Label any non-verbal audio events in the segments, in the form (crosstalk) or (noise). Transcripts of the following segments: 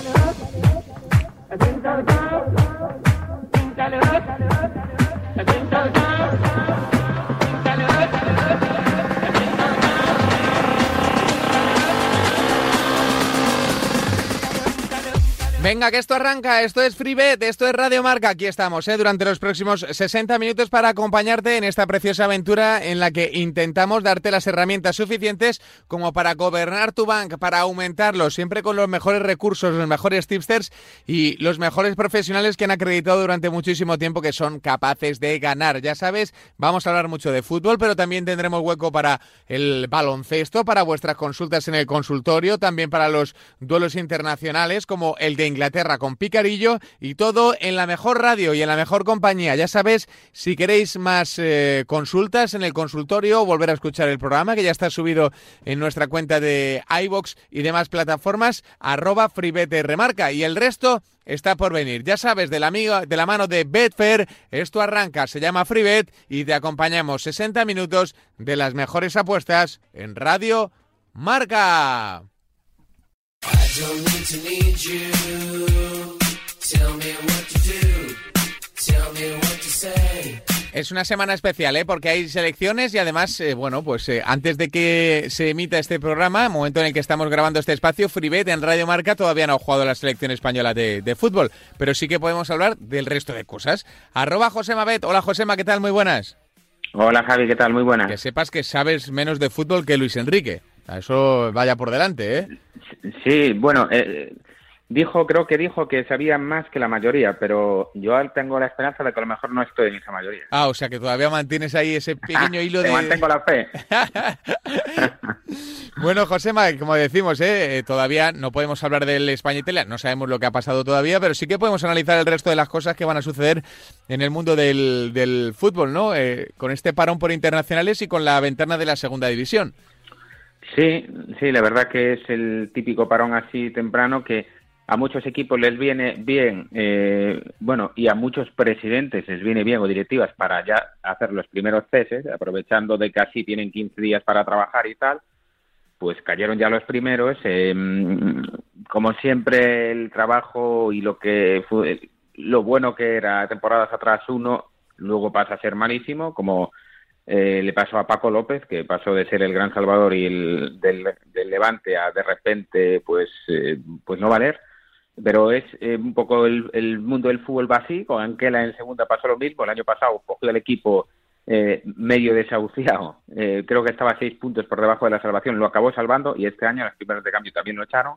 Think I'll go. Think I'll go. Think I'll go. Venga, que esto arranca, esto es FreeBet, esto es Radio Marca, aquí estamos, ¿eh? durante los próximos 60 minutos para acompañarte en esta preciosa aventura en la que intentamos darte las herramientas suficientes como para gobernar tu bank, para aumentarlo, siempre con los mejores recursos, los mejores tipsters y los mejores profesionales que han acreditado durante muchísimo tiempo que son capaces de ganar. Ya sabes, vamos a hablar mucho de fútbol, pero también tendremos hueco para el baloncesto, para vuestras consultas en el consultorio, también para los duelos internacionales como el de Inglaterra con Picarillo y todo en la mejor radio y en la mejor compañía. Ya sabes, si queréis más eh, consultas en el consultorio, volver a escuchar el programa que ya está subido en nuestra cuenta de iBox y demás plataformas, arroba remarca. Y el resto está por venir. Ya sabes, de la, amigo, de la mano de Betfair, esto arranca, se llama FreeBet y te acompañamos 60 minutos de las mejores apuestas en Radio Marca. Es una semana especial, ¿eh? porque hay selecciones y además, eh, bueno, pues eh, antes de que se emita este programa, momento en el que estamos grabando este espacio, Fribet en Radio Marca todavía no ha jugado la selección española de, de fútbol, pero sí que podemos hablar del resto de cosas. Arroba Josema Bet. Hola Josema, ¿qué tal? Muy buenas. Hola Javi, ¿qué tal? Muy buenas. Que sepas que sabes menos de fútbol que Luis Enrique. Eso vaya por delante, ¿eh? Sí, bueno, eh, dijo, creo que dijo que sabía más que la mayoría, pero yo tengo la esperanza de que a lo mejor no estoy en esa mayoría. Ah, o sea que todavía mantienes ahí ese pequeño (laughs) hilo de... mantengo la fe. (laughs) bueno, Josema, como decimos, ¿eh? ¿eh? todavía no podemos hablar del España Italia, no sabemos lo que ha pasado todavía, pero sí que podemos analizar el resto de las cosas que van a suceder en el mundo del, del fútbol, ¿no? Eh, con este parón por internacionales y con la ventana de la segunda división. Sí, sí, la verdad que es el típico parón así temprano que a muchos equipos les viene bien, eh, bueno, y a muchos presidentes les viene bien o directivas para ya hacer los primeros ceses, aprovechando de que así tienen 15 días para trabajar y tal, pues cayeron ya los primeros. Eh, como siempre, el trabajo y lo que fue, lo bueno que era temporadas atrás uno, luego pasa a ser malísimo, como eh, le pasó a Paco López, que pasó de ser el gran salvador y el del, Levante a de repente pues, eh, pues no valer. Pero es eh, un poco el, mundo del fútbol va con Anquela en segunda pasó lo mismo, el año pasado cogió el equipo medio desahuciado, creo que estaba seis puntos por debajo de la salvación, lo acabó salvando y este año los primeros de cambio también lo echaron.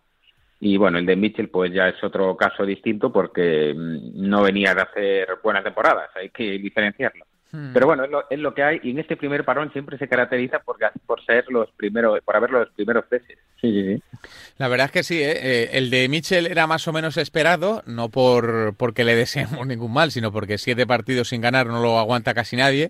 Y bueno, el de Mitchell pues ya es otro caso distinto porque mm, no venía de hacer buenas temporadas, hay que diferenciarlo. Hmm. Pero bueno, es lo, que hay y en este primer parón siempre se caracteriza por, por ser los primeros, por haber los primeros peces. Sí, sí, sí. La verdad es que sí, ¿eh? Eh, el de Mitchell era más o menos esperado, no por porque le deseemos (laughs) ningún mal, sino porque siete partidos sin ganar no lo aguanta casi nadie.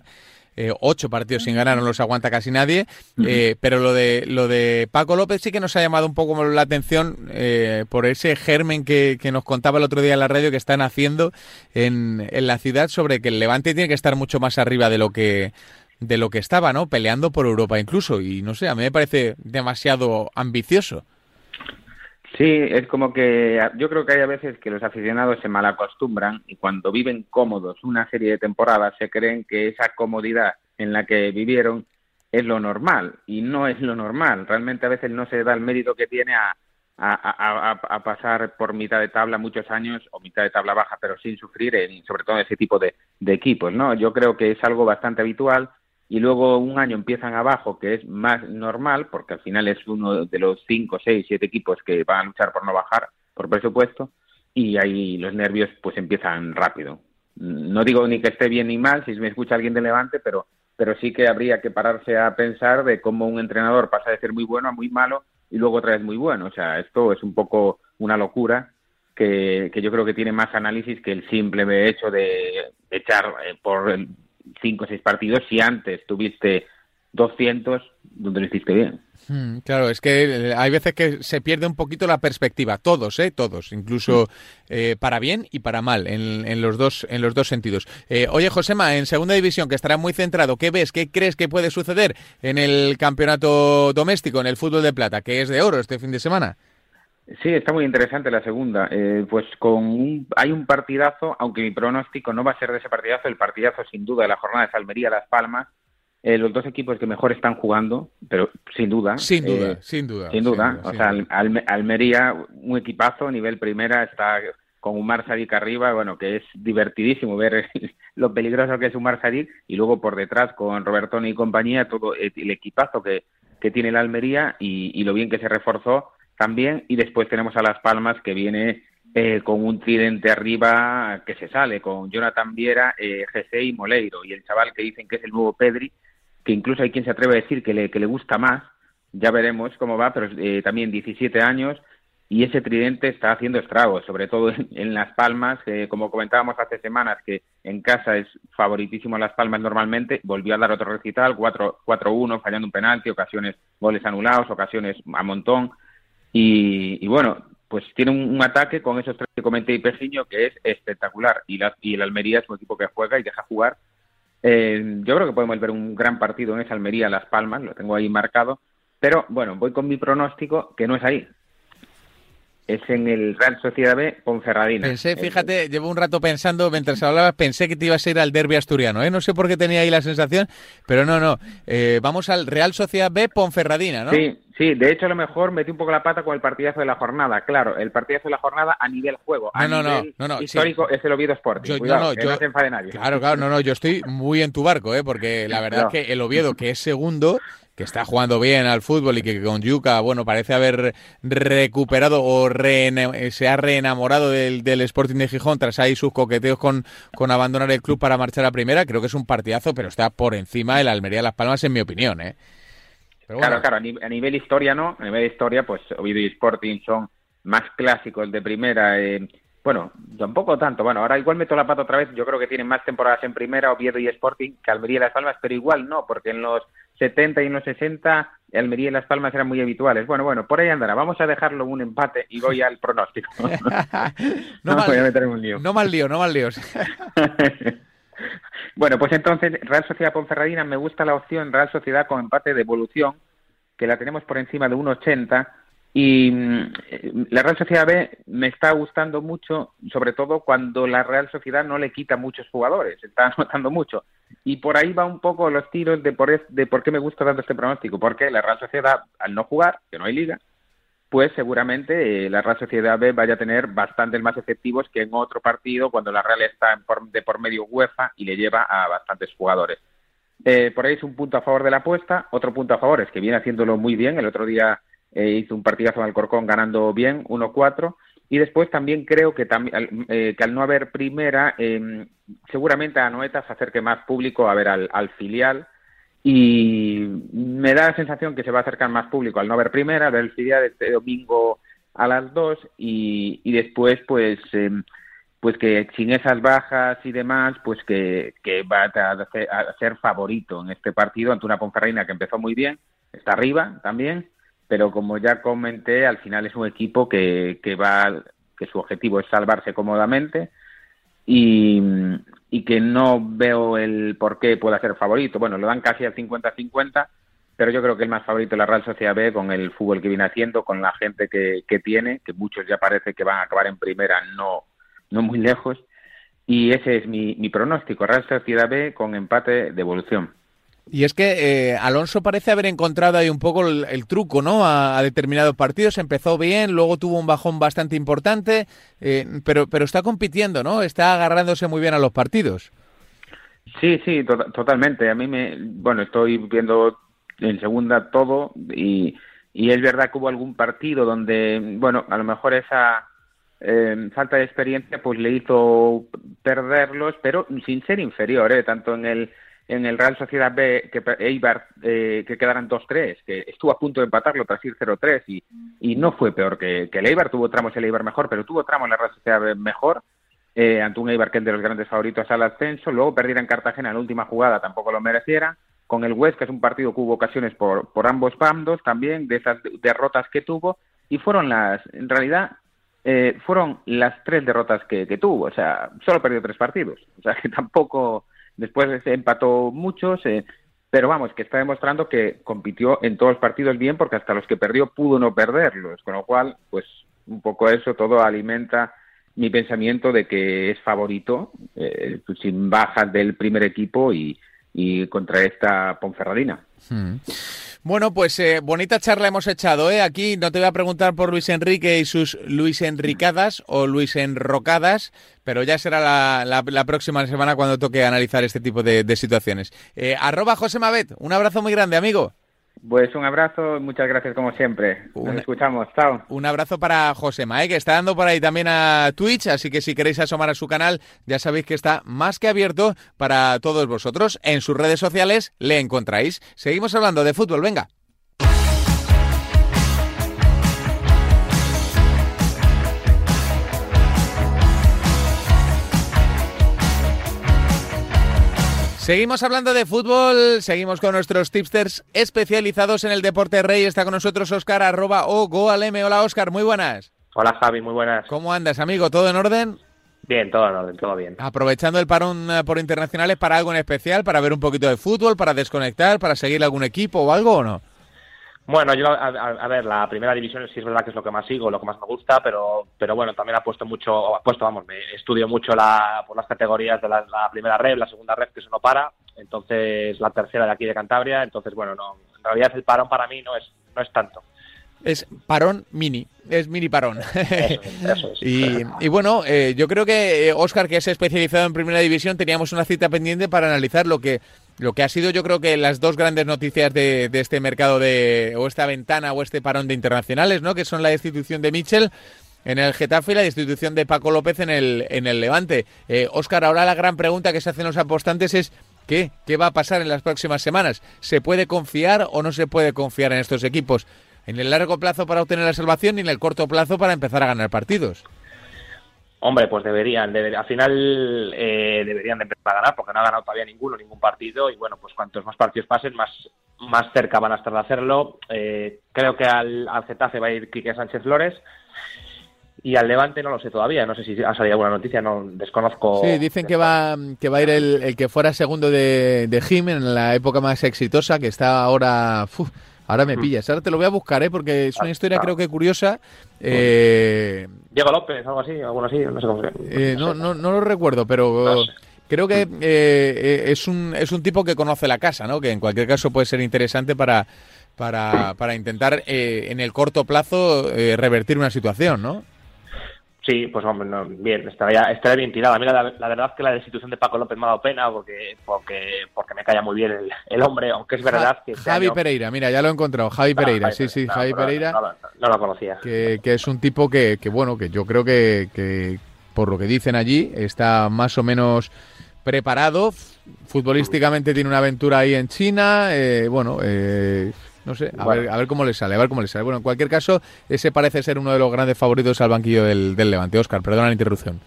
Eh, ocho partidos sin ganar, no los aguanta casi nadie. Eh, pero lo de, lo de Paco López sí que nos ha llamado un poco la atención eh, por ese germen que, que, nos contaba el otro día en la radio que están haciendo en, en la ciudad sobre que el Levante tiene que estar mucho más arriba de lo que de lo que estaba, ¿no? Peleando por Europa incluso. Y no sé, a mí me parece demasiado ambicioso. Sí, es como que yo creo que hay a veces que los aficionados se malacostumbran y cuando viven cómodos una serie de temporadas se creen que esa comodidad en la que vivieron es lo normal y no es lo normal. Realmente a veces no se da el mérito que tiene a, pasar por mitad de tabla muchos años o mitad de tabla baja, pero sin sufrir, en, sobre todo en ese tipo de, de equipos. ¿no? Yo creo que es algo bastante habitual y luego un año empiezan abajo, que es más normal, porque al final es uno de los cinco, seis, siete equipos que van a luchar por no bajar, por presupuesto, y ahí los nervios pues empiezan rápido. No digo ni que esté bien ni mal, si me escucha alguien de Levante, pero, pero sí que habría que pararse a pensar de cómo un entrenador pasa de ser muy bueno a muy malo y luego otra vez muy bueno. O sea, esto es un poco una locura que, que yo creo que tiene más análisis que el simple hecho de echar eh, por cinco o seis partidos si antes tuviste 200 donde lo hiciste bien. Hmm, claro, es que hay veces que se pierde un poquito la perspectiva, todos, ¿eh? todos, incluso eh, para bien y para mal, en, los dos en los dos sentidos. Eh, oye, Josema, en segunda división, que estará muy centrado, ¿qué ves? ¿Qué crees que puede suceder en el campeonato doméstico, en el fútbol de plata, que es de oro este fin de semana? Sí, está muy interesante la segunda. Eh, pues con hay un partidazo, aunque mi pronóstico no va a ser de ese partidazo, el partidazo sin duda de la jornada de Almería Las Palmas. Eh, los dos equipos que mejor están jugando, pero sin duda. Sin duda, eh, sin duda. Sin duda. o sea, Almería, un equipazo, nivel primera, está con Umar Sadik arriba, bueno, que es divertidísimo ver (laughs) lo peligroso que es Umar Sadik, y luego por detrás con Robertoni y compañía, todo el equipazo que, que tiene la Almería y lo bien que se reforzó también. Y después tenemos a Las Palmas que viene eh, con un tridente arriba que se sale, con Jonathan Viera, eh, y Moleiro. Y el chaval que dicen que es el nuevo Pedri, que incluso hay quien se atreve a decir que le, que le gusta más. Ya veremos cómo va, pero eh, también 17 años y ese tridente está haciendo estragos, sobre todo en, Las Palmas, como comentábamos hace semanas, que en casa es favoritísimo Las Palmas normalmente, volvió a dar otro recital, 4-1, fallando un penalti, ocasiones goles anulados, ocasiones a montón, y, bueno, pues tiene un, ataque con esos tres que comenté y Persiño que es espectacular. Y, la, y el Almería es un equipo que juega y deja jugar. Eh, yo creo que podemos ver un gran partido en esa Almería Las Palmas, lo tengo ahí marcado. Pero bueno, voy con mi pronóstico, que no es ahí es en el Real Sociedad B Ponferradina. Pensé, fíjate, llevo un rato pensando, mientras hablabas, pensé que te ibas a ir al derby asturiano, ¿eh? No sé por qué tenía ahí la sensación, pero no, no. Eh, vamos al Real Sociedad B Ponferradina, ¿no? Sí, sí, de hecho a lo mejor metí un poco la pata con el partidazo de la jornada, claro, el partidazo de la jornada a nivel juego, a no, no, nivel no, histórico es el Oviedo Sporting, Cuidado, no, no, se enfade nadie. Claro, claro, no, no, yo estoy muy en tu barco, ¿eh? Porque la verdad es que el Oviedo, que es segundo, (laughs) que está jugando bien al fútbol y que con Yuca, bueno, parece haber recuperado o se ha reenamorado del, del, Sporting de Gijón tras ahí sus coqueteos con, con abandonar el club para marchar a primera. Creo que es un partidazo, pero está por encima del Almería Las Palmas, en mi opinión, ¿eh? Claro, claro, a, nivel historia no, a nivel historia, pues Oviedo y Sporting son más clásicos de primera. Eh, bueno, tampoco tanto. Bueno, ahora igual meto la pata otra vez. Yo creo que tienen más temporadas en primera, Oviedo y Sporting, que Almería y Las Palmas, pero igual no, porque en los 70 y en los 60 Almería y Las Palmas eran muy habituales. Bueno, bueno, por ahí andará. Vamos a dejarlo un empate y voy al pronóstico. (laughs) (laughs) no, mal, voy a meter un lío. No mal lío, no mal líos. (laughs) bueno, pues entonces Real Sociedad Ponferradina me gusta la opción Real Sociedad con empate de evolución, que la tenemos por encima de 1.80 y mm, la Real Sociedad B me está gustando mucho, sobre todo cuando la Real Sociedad no le quita muchos jugadores, está (laughs) anotando mucho. Y por ahí va un poco los tiros de por, de por qué me gusta tanto este pronóstico, porque la Real Sociedad, al no jugar, que no hay liga, pues seguramente eh, la Real Sociedad B vaya a tener bastantes más efectivos que en otro partido cuando la Real está en de por medio UEFA y le lleva a bastantes jugadores. Eh, por ahí es un punto a favor de la apuesta, otro punto a favor es que viene haciéndolo muy bien, el otro día eh, hizo un partidazo en Alcorcón ganando bien, 1-4. Y después también creo que, eh, que al no haber primera, eh, seguramente a Noeta se acerque más público a ver al, filial. Y me da la sensación que se va a acercar más público al no haber primera, ver el filial este domingo a las 2 y, y después pues em, pues que sin esas bajas y demás, pues que, que va a, a, ser favorito en este partido ante una Ponferreina que empezó muy bien, está arriba también, pero como ya comenté, al final es un equipo que, que va, que su objetivo es salvarse cómodamente y, y que no veo el por qué pueda ser favorito. Bueno, lo dan casi al 50-50, pero yo creo que el más favorito es la Real Sociedad B con el fútbol que viene haciendo, con la gente que, que tiene, que muchos ya parece que van a acabar en primera, no, no muy lejos. Y ese es mi, mi pronóstico, Real Sociedad B con empate de evolución. Y es que eh, Alonso parece haber encontrado ahí un poco el, truco, ¿no? A, determinados partidos. Empezó bien, luego tuvo un bajón bastante importante, eh, pero, pero está compitiendo, ¿no? Está agarrándose muy bien a los partidos. Sí, sí, totalmente. A mí me, bueno, estoy viendo en segunda todo y, y es verdad que hubo algún partido donde, bueno, a lo mejor esa eh, falta de experiencia pues le hizo perderlos, pero sin ser inferior, ¿eh? tanto en el en el Real Sociedad B que Eibar eh, que quedaran 2-3, que estuvo a punto de empatarlo tras ir 0-3 y, y no fue peor que, que el Eibar, tuvo tramos el Eibar mejor, pero tuvo tramos en la Real Sociedad B mejor, eh, ante un Eibar que es de los grandes favoritos al ascenso, luego perdiera en Cartagena en la última jugada tampoco lo mereciera, con el West, que es un partido que hubo ocasiones por, por ambos bandos también, de esas derrotas que tuvo, y fueron las, en realidad, eh, fueron las tres derrotas que, que tuvo, o sea, solo perdió tres partidos, o sea que tampoco Después empató muchos, pero vamos, que está demostrando que compitió en todos los partidos bien porque hasta los que perdió pudo no perderlos, con lo cual, pues un poco eso, todo alimenta mi pensamiento de que es favorito, eh, sin bajas del primer equipo y, y contra esta Ponferradina. Hmm. Bueno, pues eh, bonita charla hemos echado, ¿eh? Aquí no te voy a preguntar por Luis Enrique y sus Luis Enricadas o Luis Enrocadas, pero ya será la, próxima semana cuando toque analizar este tipo de, de situaciones. Eh, arroba José Mabet, un abrazo muy grande, amigo. Pues un abrazo y muchas gracias como siempre. Nos escuchamos. Chao. Un abrazo para José Mae, que está dando por ahí también a Twitch, así que si queréis asomar a su canal, ya sabéis que está más que abierto para todos vosotros. En sus redes sociales le encontráis. Seguimos hablando de fútbol, venga. Seguimos hablando de fútbol, seguimos con nuestros tipsters especializados en el deporte rey. Está con nosotros Oscar arroba o goalm. Hola Oscar, muy buenas. Hola Javi, muy buenas. ¿Cómo andas, amigo? ¿Todo en orden? Bien, todo en orden, todo bien. Aprovechando el parón eh, por internacionales para algo en especial, para ver un poquito de fútbol, para desconectar, para seguir algún equipo o algo o no? Bueno, yo, a, ver, la primera división sí es verdad que es lo que más sigo, lo que más me gusta, pero, pero bueno, también ha puesto mucho, ha puesto, vamos, me estudio mucho la, por las categorías de la, primera red, la segunda red, que eso no para, entonces la tercera de aquí de Cantabria, entonces bueno, no, en realidad el parón para mí no es, no es tanto. Es parón mini, es mini parón. (laughs) y, bueno, eh, yo creo que Oscar, eh, que es especializado en primera división, teníamos una cita pendiente para analizar lo que lo que ha sido yo creo que las dos grandes noticias de, este mercado de o esta ventana o este parón de internacionales, ¿no? Que son la destitución de Mitchell en el Getafe y la destitución de Paco López en el, en el Levante. Oscar, eh, ahora la gran pregunta que se hacen los apostantes es ¿qué? ¿Qué va a pasar en las próximas semanas? ¿Se puede confiar o no se puede confiar en estos equipos? ¿En el largo plazo para obtener la salvación y en el corto plazo para empezar a ganar partidos? Hombre, pues deberían, al final eh, deberían de empezar a ganar porque no ha ganado todavía ninguno, ningún partido y bueno, pues cuantos más partidos pasen, más, más cerca van a estar de hacerlo. Eh, creo que al, al Getafe va a ir Quique Sánchez Flores y al Levante no lo sé todavía, no sé si ha salido alguna noticia, no desconozco. Sí, dicen que va, que va a ir el, el que fuera segundo de, de Jim en la época más exitosa, que está ahora... Ahora me mm. pillas. Ahora te lo voy a buscar, ¿eh? porque es una ah, historia creo que curiosa. Eh... Diego López, algo así, algo así, no sé cómo se eh, no, no, no, lo recuerdo, pero creo que mm. eh, es, un, es un tipo que conoce la casa, ¿no? que en cualquier caso puede ser interesante para, para, para intentar en el corto plazo revertir una situación, ¿no? Sí, pues hombre, bien, estaría, estaría bien tirada. Mira, la, la, verdad es que la destitución de Paco López me ha dado pena porque porque porque me cae muy bien el, el hombre, aunque es verdad que... Este Javi Pereira, mira, ya lo he encontrado, Javi Pereira, sí, sí, Javi Pereira. No, lo conocía. Que, que, es un tipo que, que bueno, que yo creo que, que, por lo que dicen allí, está más o menos preparado. Futbolísticamente tiene una aventura ahí en China, eh, bueno... Eh, no sé, a, ver, a ver cómo le sale, a ver cómo le sale. Bueno, en cualquier caso, ese parece ser uno de los grandes favoritos al banquillo del, Levante. Oscar, perdona la interrupción.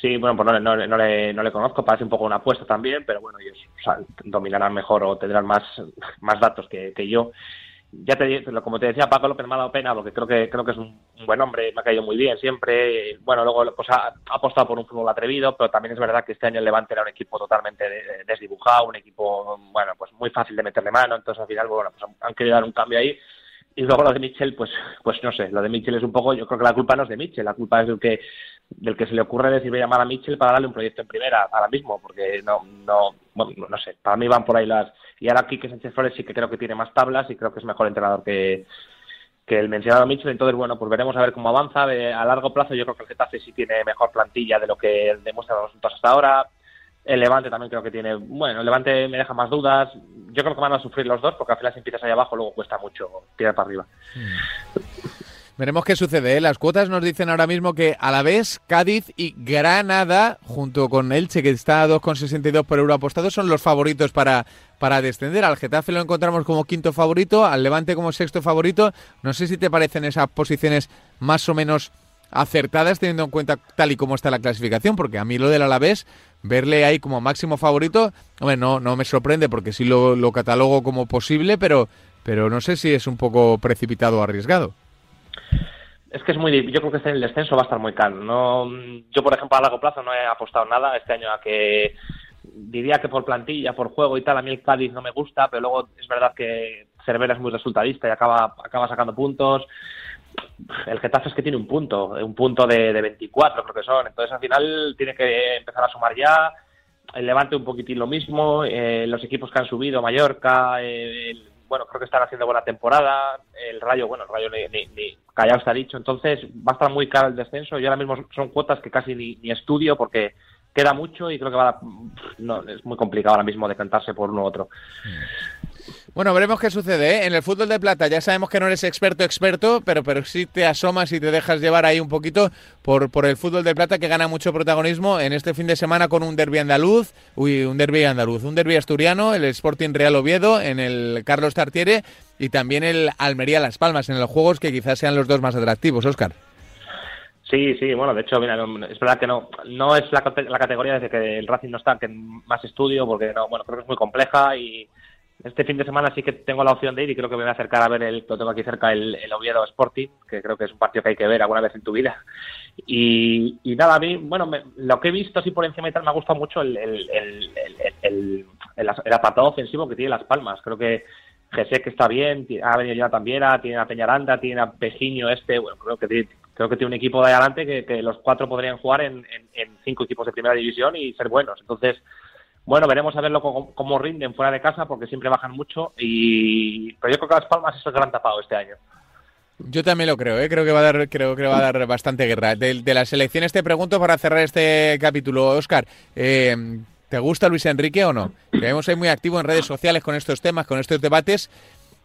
Sí, bueno, pues no, no, no, le, no le conozco, parece un poco una apuesta también, pero bueno, ellos dominarán mejor o tendrán más, más datos que, que yo ya te como te decía Paco López me ha pena porque creo que creo que es un, buen hombre me ha caído muy bien siempre bueno luego pues ha, apostado por un fútbol atrevido pero también es verdad que este año el Levante era un equipo totalmente desdibujado un equipo bueno pues muy fácil de meterle mano entonces al final bueno pues han, querido dar un cambio ahí. Y luego lo de Mitchell pues pues no sé lo de Mitchell es un poco yo creo que la culpa no es de Mitchell la culpa es del que del que se le ocurre decir voy a llamar a Mitchell para darle un proyecto en primera ahora mismo porque no no bueno, no sé para mí van por ahí las y ahora Quique Sánchez Flores sí que creo que tiene más tablas y creo que es mejor entrenador que, que el mencionado Mitchell. Entonces, bueno, pues veremos a ver cómo avanza. a largo plazo yo creo que el Getafe sí tiene mejor plantilla de lo que demuestra los resultados hasta ahora. El Levante también creo que tiene, bueno, el Levante me deja más dudas. Yo creo que van a sufrir los dos porque al final si empiezas ahí abajo luego cuesta mucho tirar para arriba. Mm. Veremos qué sucede. ¿eh? Las cuotas nos dicen ahora mismo que a la vez Cádiz y Granada, junto con Elche, que está a 2,62 por euro apostado, son los favoritos para, para descender. Al Getafe lo encontramos como quinto favorito, al Levante como sexto favorito. No sé si te parecen esas posiciones más o menos acertadas teniendo en cuenta tal y como está la clasificación, porque a mí lo del Alavés, verle ahí como máximo favorito, hombre, no, no me sorprende porque sí lo, lo catalogo como posible, pero, pero no sé si es un poco precipitado o arriesgado es que es muy yo creo que este el descenso va a estar muy caro no yo por ejemplo a largo plazo no he apostado nada este año a que diría que por plantilla por juego y tal a mí el Cádiz no me gusta pero luego es verdad que Cervera es muy resultadista y acaba acaba sacando puntos. El Getafe es que tiene un punto, un punto de, de 24 creo que son, entonces al final tiene que empezar a sumar ya, el Levante un poquitín lo mismo, eh, los equipos que han subido, Mallorca, eh, bueno, creo que están haciendo buena temporada, el Rayo, bueno, el Rayo ni, ni, callado está dicho, entonces va a estar muy caro el descenso, y ahora mismo son cuotas que casi ni, ni estudio porque queda mucho y creo que va a, no, es muy complicado ahora mismo decantarse por uno u otro. Bueno, veremos qué sucede. ¿eh? En el fútbol de plata ya sabemos que no eres experto experto, pero, pero sí te asomas y te dejas llevar ahí un poquito por, por el fútbol de plata que gana mucho protagonismo en este fin de semana con un derby andaluz, uy, un derby andaluz, un derby asturiano, el Sporting Real Oviedo en el Carlos Tartiere y también el Almería Las Palmas en los juegos que quizás sean los dos más atractivos, Óscar. Sí, sí, bueno, de hecho, mira, es verdad que no no es la, la categoría de que el Racing no está que más estudio, porque no, bueno, creo que es muy compleja y este fin de semana sí que tengo la opción de ir y creo que me voy a acercar a ver el, lo tengo aquí cerca, el, el Oviedo Sporting, que creo que es un partido que hay que ver alguna vez en tu vida. Y, y nada, a mí, bueno, me, lo que he visto así por encima y tal, me ha gustado mucho el, el, el, el, el apartado ofensivo que tiene Las Palmas. Creo que que está bien, ha venido ya también, tiene a Peñaranda, tiene a Pejiño este, bueno, creo que tiene, creo que tiene un equipo de adelante que, los cuatro podrían jugar en, cinco equipos de primera división y ser buenos. Entonces, bueno, veremos a verlo cómo, rinden fuera de casa porque siempre bajan mucho y pero yo creo que Las Palmas es el gran tapado este año. Yo también lo creo, ¿eh? creo que va a dar, creo que va a dar bastante guerra. De, de las elecciones te pregunto para cerrar este capítulo, Oscar. Eh, ¿Te gusta Luis Enrique o no? Que vemos ahí muy activo en redes sociales con estos temas, con estos debates.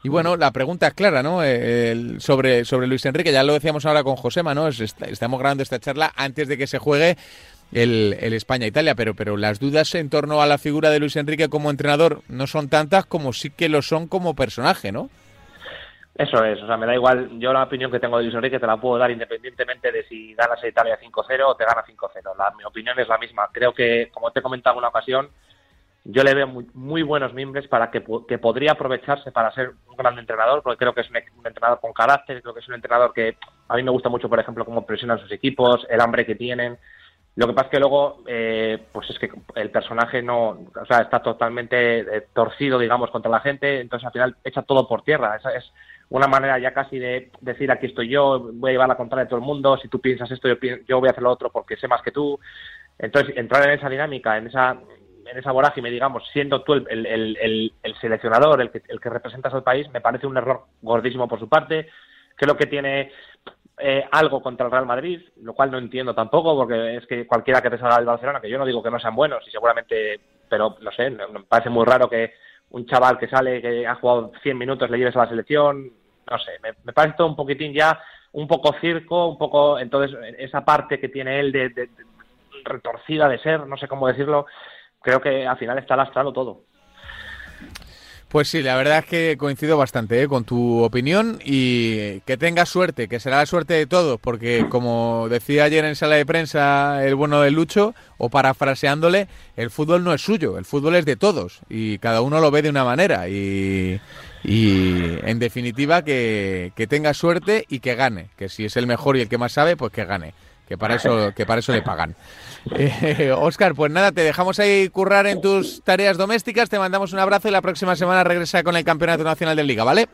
Y bueno, la pregunta es clara, ¿no? Eh, sobre, sobre Luis Enrique, ya lo decíamos ahora con Josema, ¿no? Estamos grabando esta charla antes de que se juegue el, el España-Italia, pero, pero las dudas en torno a la figura de Luis Enrique como entrenador no son tantas como sí que lo son como personaje, ¿no? Eso es, o sea, me da igual, yo la opinión que tengo de Luis Enrique te la puedo dar independientemente de si ganas a Italia 5-0 o te gana 5-0. Mi opinión es la misma. Creo que, como te he comentado en una ocasión, yo le veo muy, muy buenos mimbres para que, que, podría aprovecharse para ser un gran entrenador, porque creo que es un, un, entrenador con carácter, creo que es un entrenador que a mí me gusta mucho, por ejemplo, cómo presionan sus equipos, el hambre que tienen. Lo que pasa es que luego, eh, pues es que el personaje no, o sea, está totalmente eh, torcido, digamos, contra la gente, entonces al final echa todo por tierra. Esa es una manera ya casi de decir aquí estoy yo, voy a llevar la contraria de todo el mundo, si tú piensas esto, yo, yo voy a hacer lo otro porque sé más que tú. Entonces, entrar en esa dinámica, en esa en esa vorágine, digamos, siendo tú el, el, el, el seleccionador, el que, el que representas al país, me parece un error gordísimo por su parte. Creo que tiene eh, algo contra el Real Madrid, lo cual no entiendo tampoco, porque es que cualquiera que te salga del Barcelona, que yo no digo que no sean buenos, y seguramente, pero no sé, me parece muy raro que un chaval que sale, que ha jugado 100 minutos, le lleves a la selección, no sé, me, me parece todo un poquitín ya, un poco circo, un poco, entonces, esa parte que tiene él de, de, de retorcida de ser, no sé cómo decirlo, creo que al final está lastrando todo. Pues sí, la verdad es que coincido bastante ¿eh? con tu opinión y que tengas suerte, que será la suerte de todos, porque como decía ayer en sala de prensa el bueno de Lucho, o parafraseándole, el fútbol no es suyo, el fútbol es de todos y cada uno lo ve de una manera y, y en definitiva que, que tenga suerte y que gane, que si es el mejor y el que más sabe, pues que gane, que para eso, que para eso le pagan. Eh, Oscar, pues nada, te dejamos ahí currar en tus tareas domésticas, te mandamos un abrazo y la próxima semana regresa con el Campeonato Nacional de Liga, ¿vale?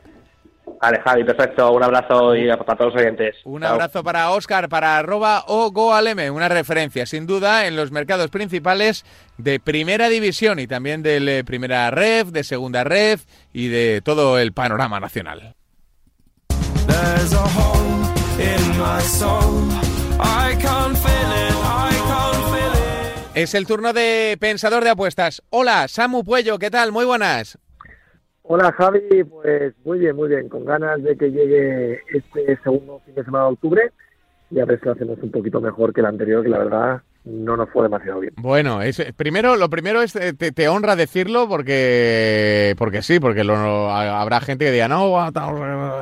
Vale, Javi, perfecto. Un abrazo y para todos los oyentes. Un Chao. abrazo para Oscar, para arroba o goalm, una referencia sin duda en los mercados principales de primera división y también de primera ref, de segunda ref y de todo el panorama nacional. Es el turno de Pensador de Apuestas. Hola, Samu Puello, ¿qué tal? Muy buenas. Hola Javi, pues muy bien, muy bien, con ganas de que llegue este segundo fin de semana de octubre y a ver si lo hacemos un poquito mejor que el anterior, que la verdad no nos fue demasiado bien. Bueno, es, primero, lo primero es, te, te, honra decirlo porque porque sí, porque lo, habrá gente que diga, no,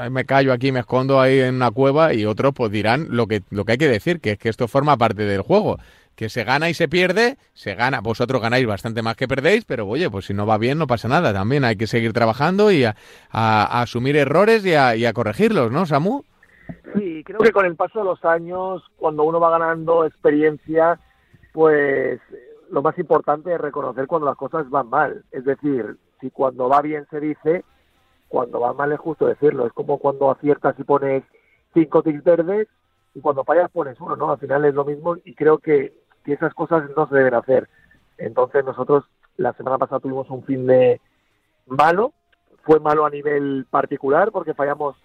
me callo aquí, me escondo ahí en una cueva y otros pues dirán lo que, lo que hay que decir, que es que esto forma parte del juego que se gana y se pierde, se gana, vosotros ganáis bastante más que perdéis, pero oye, pues si no va bien no pasa nada, también hay que seguir trabajando y a, asumir errores y a, y a, corregirlos, ¿no, Samu? Sí, creo que con el paso de los años, cuando uno va ganando experiencia, pues lo más importante es reconocer cuando las cosas van mal, es decir, si cuando va bien se dice, cuando va mal es justo decirlo, es como cuando aciertas y pones cinco tics verdes y cuando fallas pones uno, ¿no? Al final es lo mismo y creo que, que esas cosas no se deben hacer. Entonces nosotros la semana pasada tuvimos un fin de malo, fue malo a nivel particular porque fallamos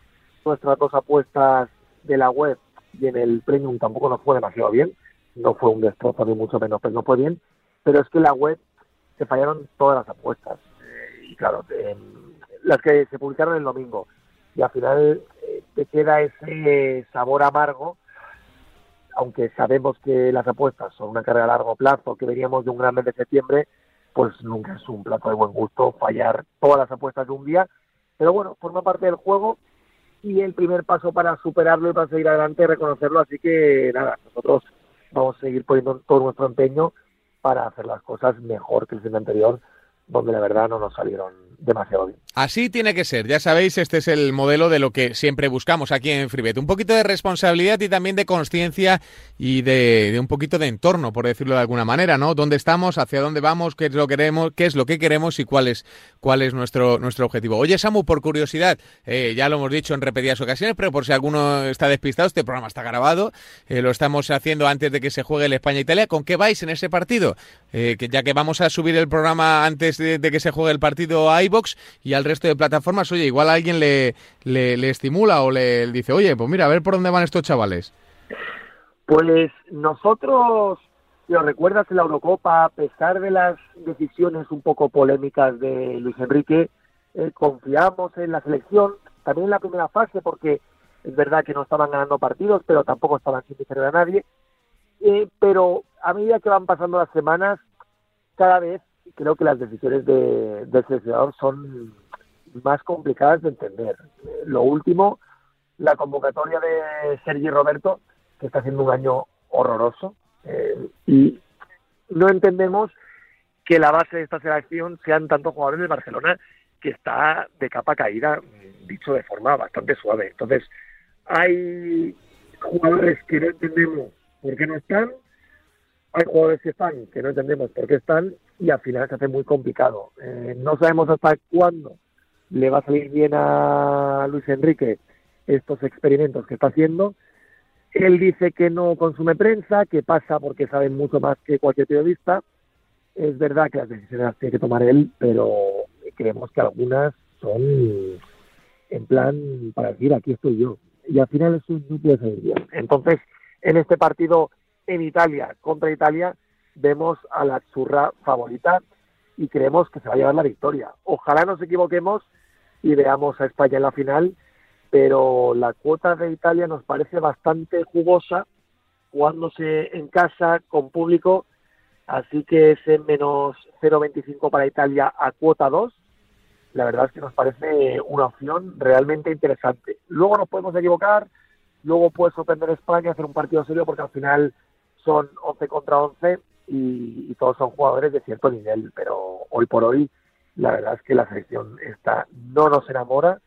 nuestras dos apuestas de la web y en el premium tampoco nos fue demasiado bien, no fue un destrozo ni mucho menos, pero no fue bien, pero es que la web se fallaron todas las apuestas. Eh, y claro, las que se publicaron el domingo. Y al final eh, te queda ese sabor amargo aunque sabemos que las apuestas son una carrera a largo plazo, que veníamos de un gran mes de septiembre, pues nunca es un plato de buen gusto fallar todas las apuestas de un día. Pero bueno, forma parte del juego y el primer paso para superarlo y para seguir adelante es reconocerlo. Así que nada, nosotros vamos a seguir poniendo todo nuestro empeño para hacer las cosas mejor que el fin anterior, donde la verdad no nos salieron demasiado bien. Así tiene que ser, ya sabéis, este es el modelo de lo que siempre buscamos aquí en Freebet. Un poquito de responsabilidad y también de conciencia y de, un poquito de entorno, por decirlo de alguna manera, ¿no? ¿Dónde estamos? ¿Hacia dónde vamos? ¿Qué es lo que queremos? ¿Qué es lo que queremos? Y cuál es, cuál es nuestro, nuestro objetivo. Oye, Samu, por curiosidad, eh, ya lo hemos dicho en repetidas ocasiones, pero por si alguno está despistado, este programa está grabado, eh, lo estamos haciendo antes de que se juegue el España-Italia. ¿Con qué vais en ese partido? Eh, que ya que vamos a subir el programa antes de, de que se juegue el partido a iBox y al resto de plataformas, oye, igual alguien le, le, estimula o le, dice, oye, pues mira, a ver por dónde van estos chavales. Pues nosotros, os recuerdas en la Eurocopa, a pesar de las decisiones un poco polémicas de Luis Enrique, eh, confiamos en la selección, también en la primera fase, porque es verdad que no estaban ganando partidos, pero tampoco estaban sin diferir a nadie. Eh, pero a medida que van pasando las semanas, cada vez creo que las decisiones de, del seleccionador son más complicadas de entender. Lo último, la convocatoria de Sergi Roberto, que está haciendo un año horroroso, eh, y no entendemos que la base de esta selección sean tantos jugadores de Barcelona que está de capa caída, dicho de forma bastante suave. Entonces, hay jugadores que no entendemos por qué no están, hay jugadores que están que no entendemos por qué están y al final se hace muy complicado. Eh, no sabemos hasta cuándo le va a salir bien a Luis Enrique estos experimentos que está haciendo. Él dice que no consume prensa, que pasa porque sabe mucho más que cualquier periodista. Es verdad que las decisiones las tiene que tomar él, pero creemos que algunas son en plan para decir aquí estoy yo. Y al final no puede salir bien. Entonces, en este partido en Italia contra Italia, vemos a la churra favorita y creemos que se va a llevar la victoria. Ojalá nos equivoquemos y veamos a España en la final, pero la cuota de Italia nos parece bastante jugosa jugándose en casa con público, así que ese menos 0,25 para Italia a cuota 2, la verdad es que nos parece una opción realmente interesante. Luego nos podemos equivocar, luego puede sorprender España, hacer un partido serio, porque al final son 11 contra 11 y, todos son jugadores de cierto nivel, pero hoy por hoy la verdad es que la selección esta no nos enamora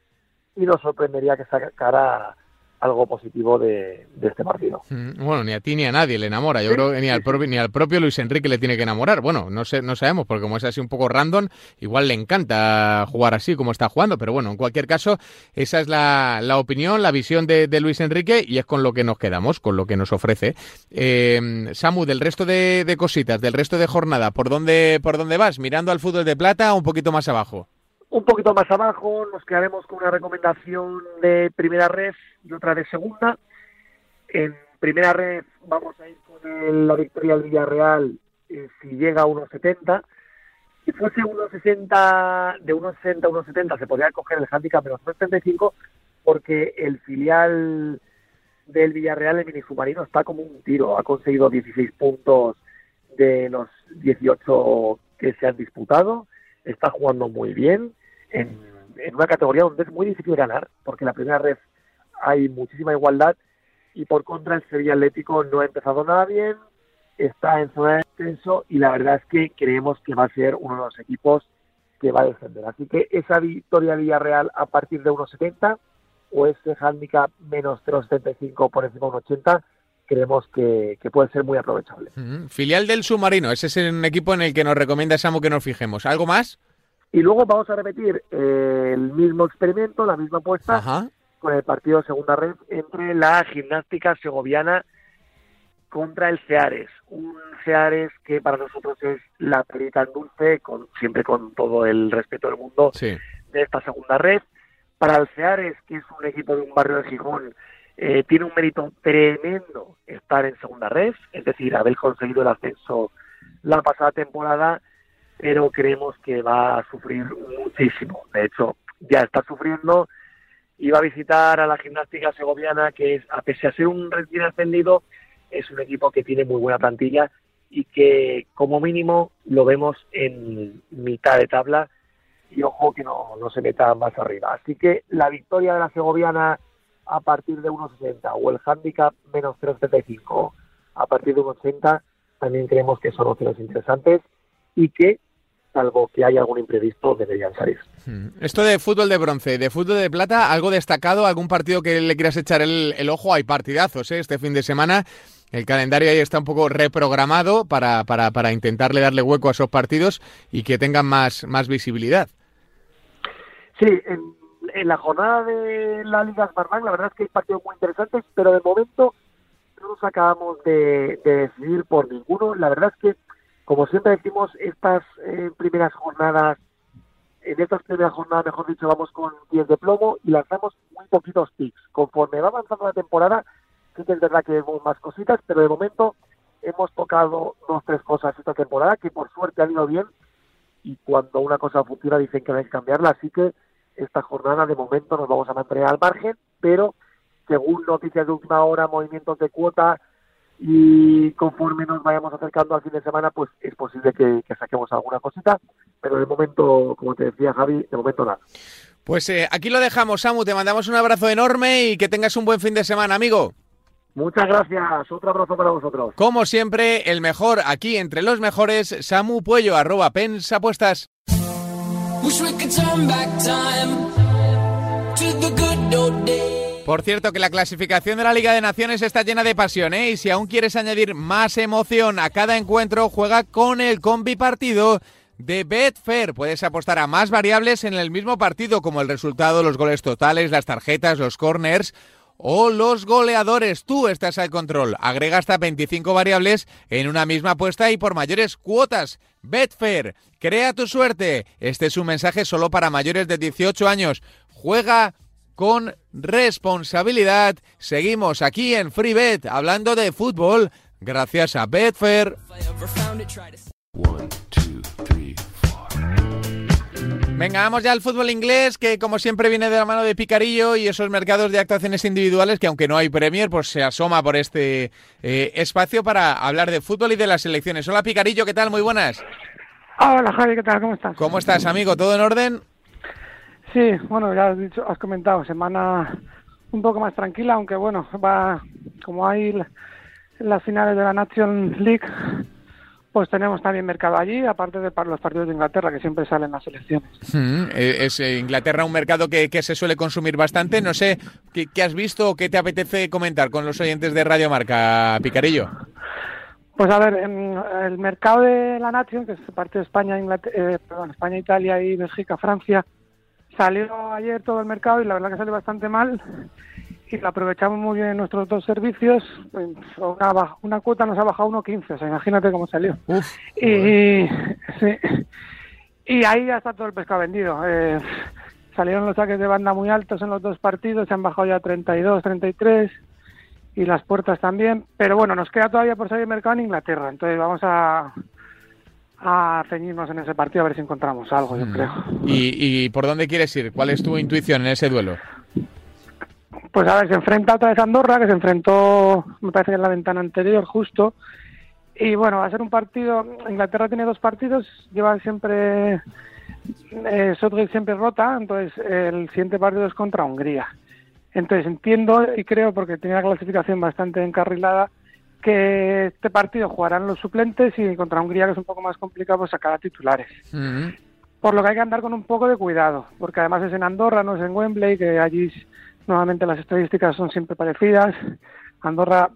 y nos sorprendería que sacara algo positivo de, este partido. Mm, bueno, ni a ti ni a nadie le enamora. Yo creo que ni al, propio, ni al propio Luis Enrique le tiene que enamorar. Bueno, no sé, no sabemos, porque como es así un poco random, igual le encanta jugar así como está jugando. Pero bueno, en cualquier caso, esa es la, opinión, la visión de, Luis Enrique y es con lo que nos quedamos, con lo que nos ofrece. Eh, Samu, del resto de, de, cositas, del resto de jornada, ¿por dónde, ¿por dónde vas? ¿Mirando al fútbol de plata o un poquito más abajo? Un poquito más abajo nos quedaremos con una recomendación de primera red y otra de segunda. En primera red vamos a ir con la victoria del Villarreal eh, si llega a 1.70. Si fuese 1.60, de 1.60 a 1.70 se podría coger el handicap menos 1.75 porque el filial del Villarreal, el mini submarino, está como un tiro. Ha conseguido 16 puntos de los 18 que se han disputado. Está jugando muy bien en, una categoría donde es muy difícil ganar, porque en la primera red hay muchísima igualdad y por contra el Sevilla Atlético no ha empezado nada bien, está en zona de descenso y la verdad es que creemos que va a ser uno de los equipos que va a defender. Así que esa victoria Villarreal a partir de 1.70 o ese handicap menos 0.75 por encima de 1.80 creemos que, puede ser muy aprovechable. Filial del Submarino, ese es un equipo en el que nos recomienda Samu que nos fijemos. ¿Algo más? Y luego vamos a repetir eh, el mismo experimento, la misma apuesta, con el partido de segunda red entre la gimnástica segoviana contra el Ceares. Un Ceares que para nosotros es la perita dulce, con, siempre con todo el respeto del mundo de esta segunda red. Para el Ceares, que es un equipo de un barrio de Gijón, eh, tiene un mérito tremendo estar en segunda red, es decir, haber conseguido el ascenso la pasada temporada, pero creemos que va a sufrir muchísimo. De hecho, ya está sufriendo va a visitar a la gimnástica segoviana, que es, a pesar de ser un recién ascendido, es un equipo que tiene muy buena plantilla y que como mínimo lo vemos en mitad de tabla y ojo que no, no se meta más arriba. Así que la victoria de la segoviana a partir de 1,60 o el handicap menos 0,75 a partir de 1,80 también creemos que son opciones interesantes y que salvo que haya algún imprevisto, deberían salir. Hmm. Esto de fútbol de bronce, de fútbol de plata, algo destacado, algún partido que le quieras echar el, ojo, hay partidazos ¿eh? este fin de semana. El calendario ahí está un poco reprogramado para, para, para intentarle darle hueco a esos partidos y que tengan más, más visibilidad. Sí, en, la jornada de la Liga Smartbank la verdad es que hay partidos muy interesantes, pero de momento no nos acabamos de, de decidir por ninguno. La verdad es que como siempre decimos, estas eh, primeras jornadas, en estas primeras jornadas, mejor dicho, vamos con 10 de plomo y lanzamos muy poquitos picks. Conforme va avanzando la temporada, sí que es verdad que vemos más cositas, pero de momento hemos tocado dos tres cosas esta temporada que por suerte han ido bien y cuando una cosa funciona dicen que hay que cambiarla, así que esta jornada de momento nos vamos a mantener al margen, pero según noticias de última hora, movimientos de cuota, y conforme nos vayamos acercando al fin de semana, pues es posible que, saquemos alguna cosita, pero de momento, como te decía Javi, de momento nada. Pues eh, aquí lo dejamos, Samu, te mandamos un abrazo enorme y que tengas un buen fin de semana, amigo. Muchas gracias, otro abrazo para vosotros. Como siempre, el mejor aquí entre los mejores, Samu Puello, arroba pensapuestas. Por cierto, que la clasificación de la Liga de Naciones está llena de pasión, ¿eh? Y si aún quieres añadir más emoción a cada encuentro, juega con el combi partido de Betfair. Puedes apostar a más variables en el mismo partido, como el resultado, los goles totales, las tarjetas, los corners o los goleadores. Tú estás al control. Agrega hasta 25 variables en una misma apuesta y por mayores cuotas. Betfair, crea tu suerte. Este es un mensaje solo para mayores de 18 años. Juega con responsabilidad. Seguimos aquí en FreeBet hablando de fútbol gracias a Betfair. Venga, vamos ya al fútbol inglés, que como siempre viene de la mano de Picarillo y esos mercados de actuaciones individuales que aunque no hay Premier, pues se asoma por este eh, espacio para hablar de fútbol y de las selecciones. Hola Picarillo, ¿qué tal? Muy buenas. Hola Javi, ¿qué tal? ¿Cómo estás? ¿Cómo estás, amigo? ¿Todo en orden? Sí, bueno, ya has dicho, has comentado, semana un poco más tranquila, aunque bueno, va como hay las finales de la Nation League, pues tenemos también mercado allí, aparte de para los partidos de Inglaterra, que siempre salen las elecciones. Hmm, eh, es eh, Inglaterra un mercado que, se suele consumir bastante. No sé, ¿qué, has visto o qué te apetece comentar con los oyentes de Radio Marca, Picarillo? Pues a ver, en el mercado de la Nation, que es parte de España, eh, perdón, España, Italia y Bélgica, Francia, Salió ayer todo el mercado y la verdad que salió bastante mal y lo aprovechamos muy bien en nuestros dos servicios. Pues, una, una cuota nos ha bajado 1.15, o sea, imagínate cómo salió. y, y ahí ya está todo el pescado vendido. Eh, salieron los saques de banda muy altos en los dos partidos, se han bajado ya 32, 33 y las puertas también. Pero bueno, nos queda todavía por salir mercado en Inglaterra, entonces vamos a a ceñirnos en ese partido a ver si encontramos algo, yo mm. creo. ¿Y, por dónde quieres ir? ¿Cuál es tu intuición en ese duelo? Pues a ver, se enfrenta otra vez Andorra, que se enfrentó, me parece que en la ventana anterior, justo. Y bueno, va a ser un partido. Inglaterra tiene dos partidos, lleva siempre. Eh, siempre rota, entonces el siguiente partido es contra Hungría. Entonces entiendo y creo, porque tiene la clasificación bastante encarrilada, que este partido jugarán los suplentes y contra Hungría, que es un poco más complicado, pues sacar a titulares. Por lo que hay que andar con un poco de cuidado, porque además es en Andorra, no es en Wembley, que allí nuevamente las estadísticas son siempre parecidas. Andorra,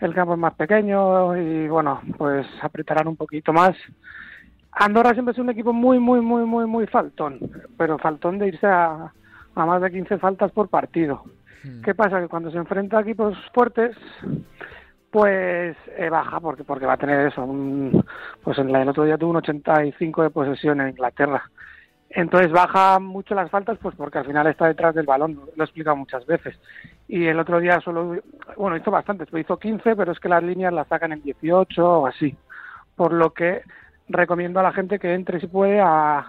el campo es más pequeño y bueno, pues apretarán un poquito más. Andorra siempre es un equipo muy, muy, muy, muy, muy faltón, pero faltón de irse a, a más de 15 faltas por partido. ¿Qué pasa? Que cuando se enfrenta a equipos fuertes, pues eh, baja, porque porque va a tener eso. Un, pues en el otro día tuvo un 85 de posesión en Inglaterra. Entonces baja mucho las faltas, pues porque al final está detrás del balón, lo he explicado muchas veces. Y el otro día solo, bueno, hizo bastantes, hizo 15, pero es que las líneas las sacan en 18 o así. Por lo que recomiendo a la gente que entre si puede a,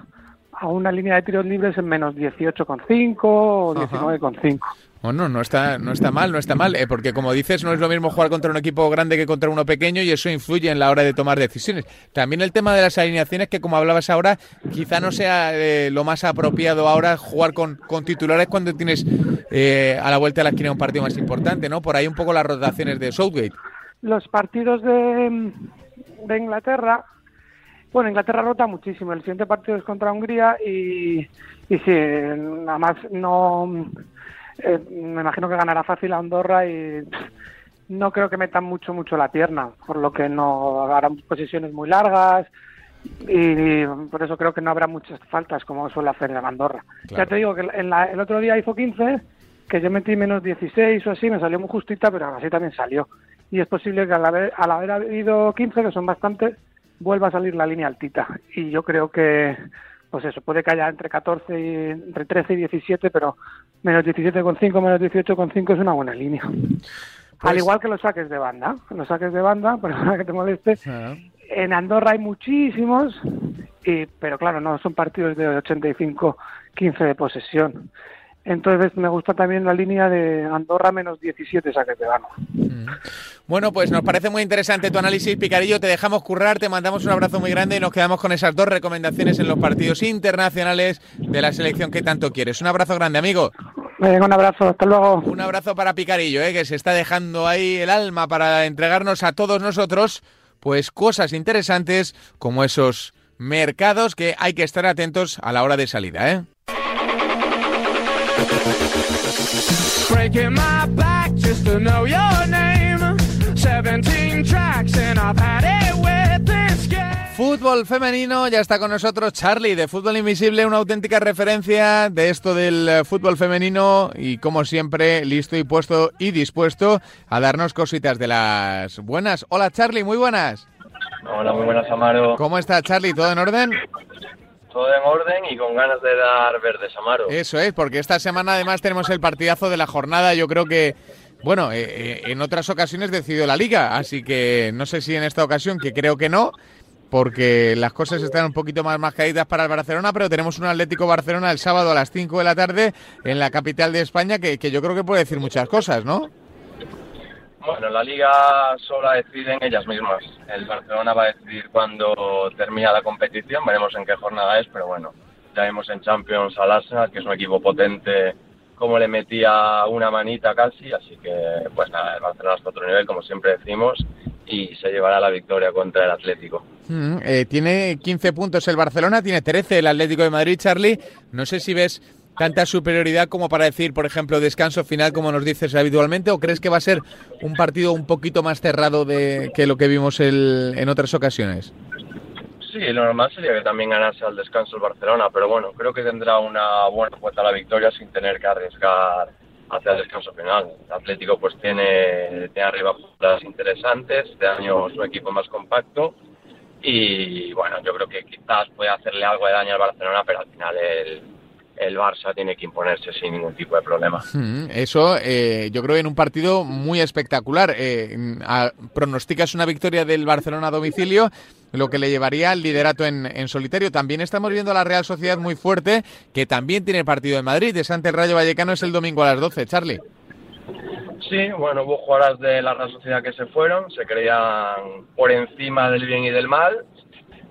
a una línea de tiros libres en menos 18,5 o 19,5. Bueno, no está, no está mal, no está mal, eh, porque como dices, no es lo mismo jugar contra un equipo grande que contra uno pequeño y eso influye en la hora de tomar decisiones. También el tema de las alineaciones, que como hablabas ahora, quizá no sea eh, lo más apropiado ahora jugar con, con titulares cuando tienes eh, a la vuelta de la esquina un partido más importante, ¿no? Por ahí un poco las rotaciones de Southgate. Los partidos de, de Inglaterra bueno, Inglaterra rota muchísimo. El siguiente partido es contra Hungría y, y sí, nada más no. Eh, me imagino que ganará fácil a Andorra y no creo que metan mucho, mucho la pierna, por lo que no harán posiciones muy largas y, por eso creo que no habrá muchas faltas como suele hacer en Andorra. Ya te digo que en el otro día hizo 15, que yo metí menos 16 o así, me salió muy justita, pero así también salió. Y es posible que al haber, al haber habido 15, que son bastantes, vuelva a salir la línea altita. Y yo creo que, pues eso, puede que haya entre 14 y, entre 13 y 17, pero menos 17,5, menos 18,5 es una buena línea. Al pues igual que los saques de banda, los saques de banda, (laughs) perdona que te moleste, en Andorra hay muchísimos, y, pero claro, no son partidos de 85-15 de posesión. Entonces me gusta también la línea de Andorra menos 17 saques de. Mm. Bueno, pues nos parece muy interesante tu análisis, Picarillo. Te dejamos currar, te mandamos un abrazo muy grande y nos quedamos con esas dos recomendaciones en los partidos internacionales de la selección que tanto quieres. Un abrazo grande, amigo. un abrazo, hasta luego. Un abrazo para Picarillo, ¿eh? que se está dejando ahí el alma para entregarnos a todos nosotros, pues cosas interesantes como esos mercados que hay que estar atentos a la hora de salida, ¿eh? Fútbol femenino, ya está con nosotros Charlie de Fútbol Invisible, una auténtica referencia de esto del eh, fútbol femenino y como siempre listo y puesto y dispuesto a darnos cositas de las buenas. Hola Charlie, muy buenas. Hola, muy buenas Amaro. ¿Cómo está Charlie? ¿Todo en orden? Todo en orden y con ganas de dar verdes, Amaro. Eso es, porque esta semana además tenemos el partidazo de la jornada. Yo creo que, bueno, eh, eh, en otras ocasiones decidió la liga, así que no sé si en esta ocasión, que creo que no, porque las cosas están un poquito más caídas para el Barcelona, pero tenemos un Atlético Barcelona el sábado a las 5 de la tarde en la capital de España que yo creo que puede decir muchas cosas, ¿no? Bueno, la liga solo la deciden ellas mismas. El Barcelona va a decidir cuándo termina la competición, veremos en qué jornada es, pero bueno, ya vimos en Champions al Arsenal, que es un equipo potente, como le metía una manita casi, así que pues nada, el Barcelona está a otro nivel, como siempre decimos, y se llevará la victoria contra el Atlético. Mm, eh, tiene 15 puntos el Barcelona, tiene 13 el Atlético de Madrid, Charlie. No sé si ves tanta superioridad como para decir, por ejemplo, descanso final, como nos dices habitualmente, o crees que va a ser un partido un poquito más cerrado de, que lo que vimos el, en otras ocasiones? Sí, lo normal sería que también ganase al descanso el Barcelona, pero bueno, creo que tendrá una buena cuenta la victoria sin tener que arriesgar hacia el descanso final. El Atlético pues tiene, tiene arriba jugadas interesantes, este año su equipo más compacto y bueno, yo creo que quizás puede hacerle algo de daño al Barcelona, pero al final el, el Barça tiene que imponerse sin ningún tipo de problema. Hmm, eso eh, yo creo en un partido muy espectacular. Eh, pronosticas una victoria del Barcelona a domicilio, lo que le llevaría al liderato en, solitario. También estamos viendo a la Real Sociedad muy fuerte, que también tiene partido en Madrid. De Santi Rayo Vallecano es el domingo a las 12, Charlie. Sí, bueno, hubo jugadoras de la Real Sociedad que se fueron, se creían por encima del bien y del mal,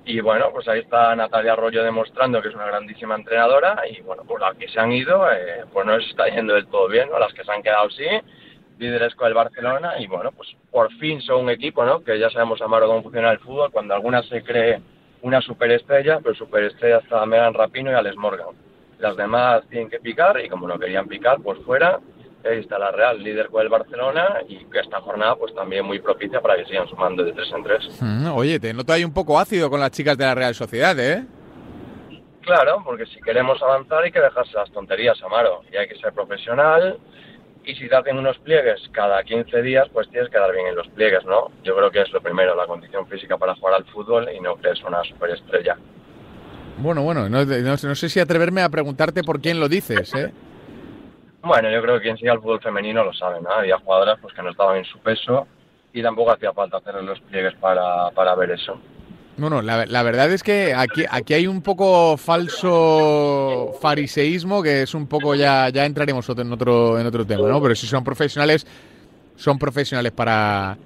y bueno, pues ahí está Natalia Arroyo demostrando que es una grandísima entrenadora y bueno, por las que se han ido, eh, pues no está yendo del todo bien, ¿no? Las que se han quedado sí, líderes con el Barcelona y bueno, pues por fin son un equipo, ¿no? Que ya sabemos, Amaro, cómo funciona el fútbol, cuando alguna se cree una superestrella, pero superestrella está Megan Rapino y Alex Morgan. Las demás tienen que picar y como no querían picar, pues fuera ahí está la Real, líder con el Barcelona y que esta jornada pues también muy propicia para que sigan sumando de tres en tres. Mm, oye, te noto ahí un poco ácido con las chicas de la Real Sociedad, ¿eh? Claro, porque si queremos avanzar hay que dejarse las tonterías, Amaro, y hay que ser profesional y si te hacen unos pliegues cada 15 días, pues tienes que dar bien en los pliegues, ¿no? Yo creo que es lo primero, la condición física para jugar al fútbol y no que es una superestrella. Bueno, bueno, no, no, sé si atreverme a preguntarte por quién lo dices, ¿eh? Bueno, yo creo que quien sigue al fútbol femenino lo sabe, ¿no? Había jugadoras pues, que no estaban en su peso y tampoco hacía falta hacer los pliegues para, para ver eso. Bueno, la, la, verdad es que aquí, aquí hay un poco falso fariseísmo, que es un poco ya, ya entraremos en otro, en otro tema, ¿no? Pero si son profesionales, son profesionales para,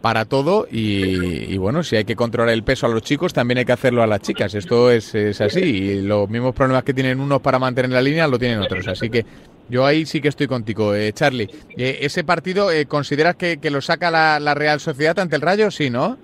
para todo y, bueno, si hay que controlar el peso a los chicos, también hay que hacerlo a las chicas. Esto es, es así y los mismos problemas que tienen unos para mantener la línea lo tienen otros. Así que yo ahí sí que estoy contigo, eh, Charlie. Eh, ¿Ese partido eh, consideras que, que, lo saca la, la Real Sociedad ante el Rayo? Sí, ¿no?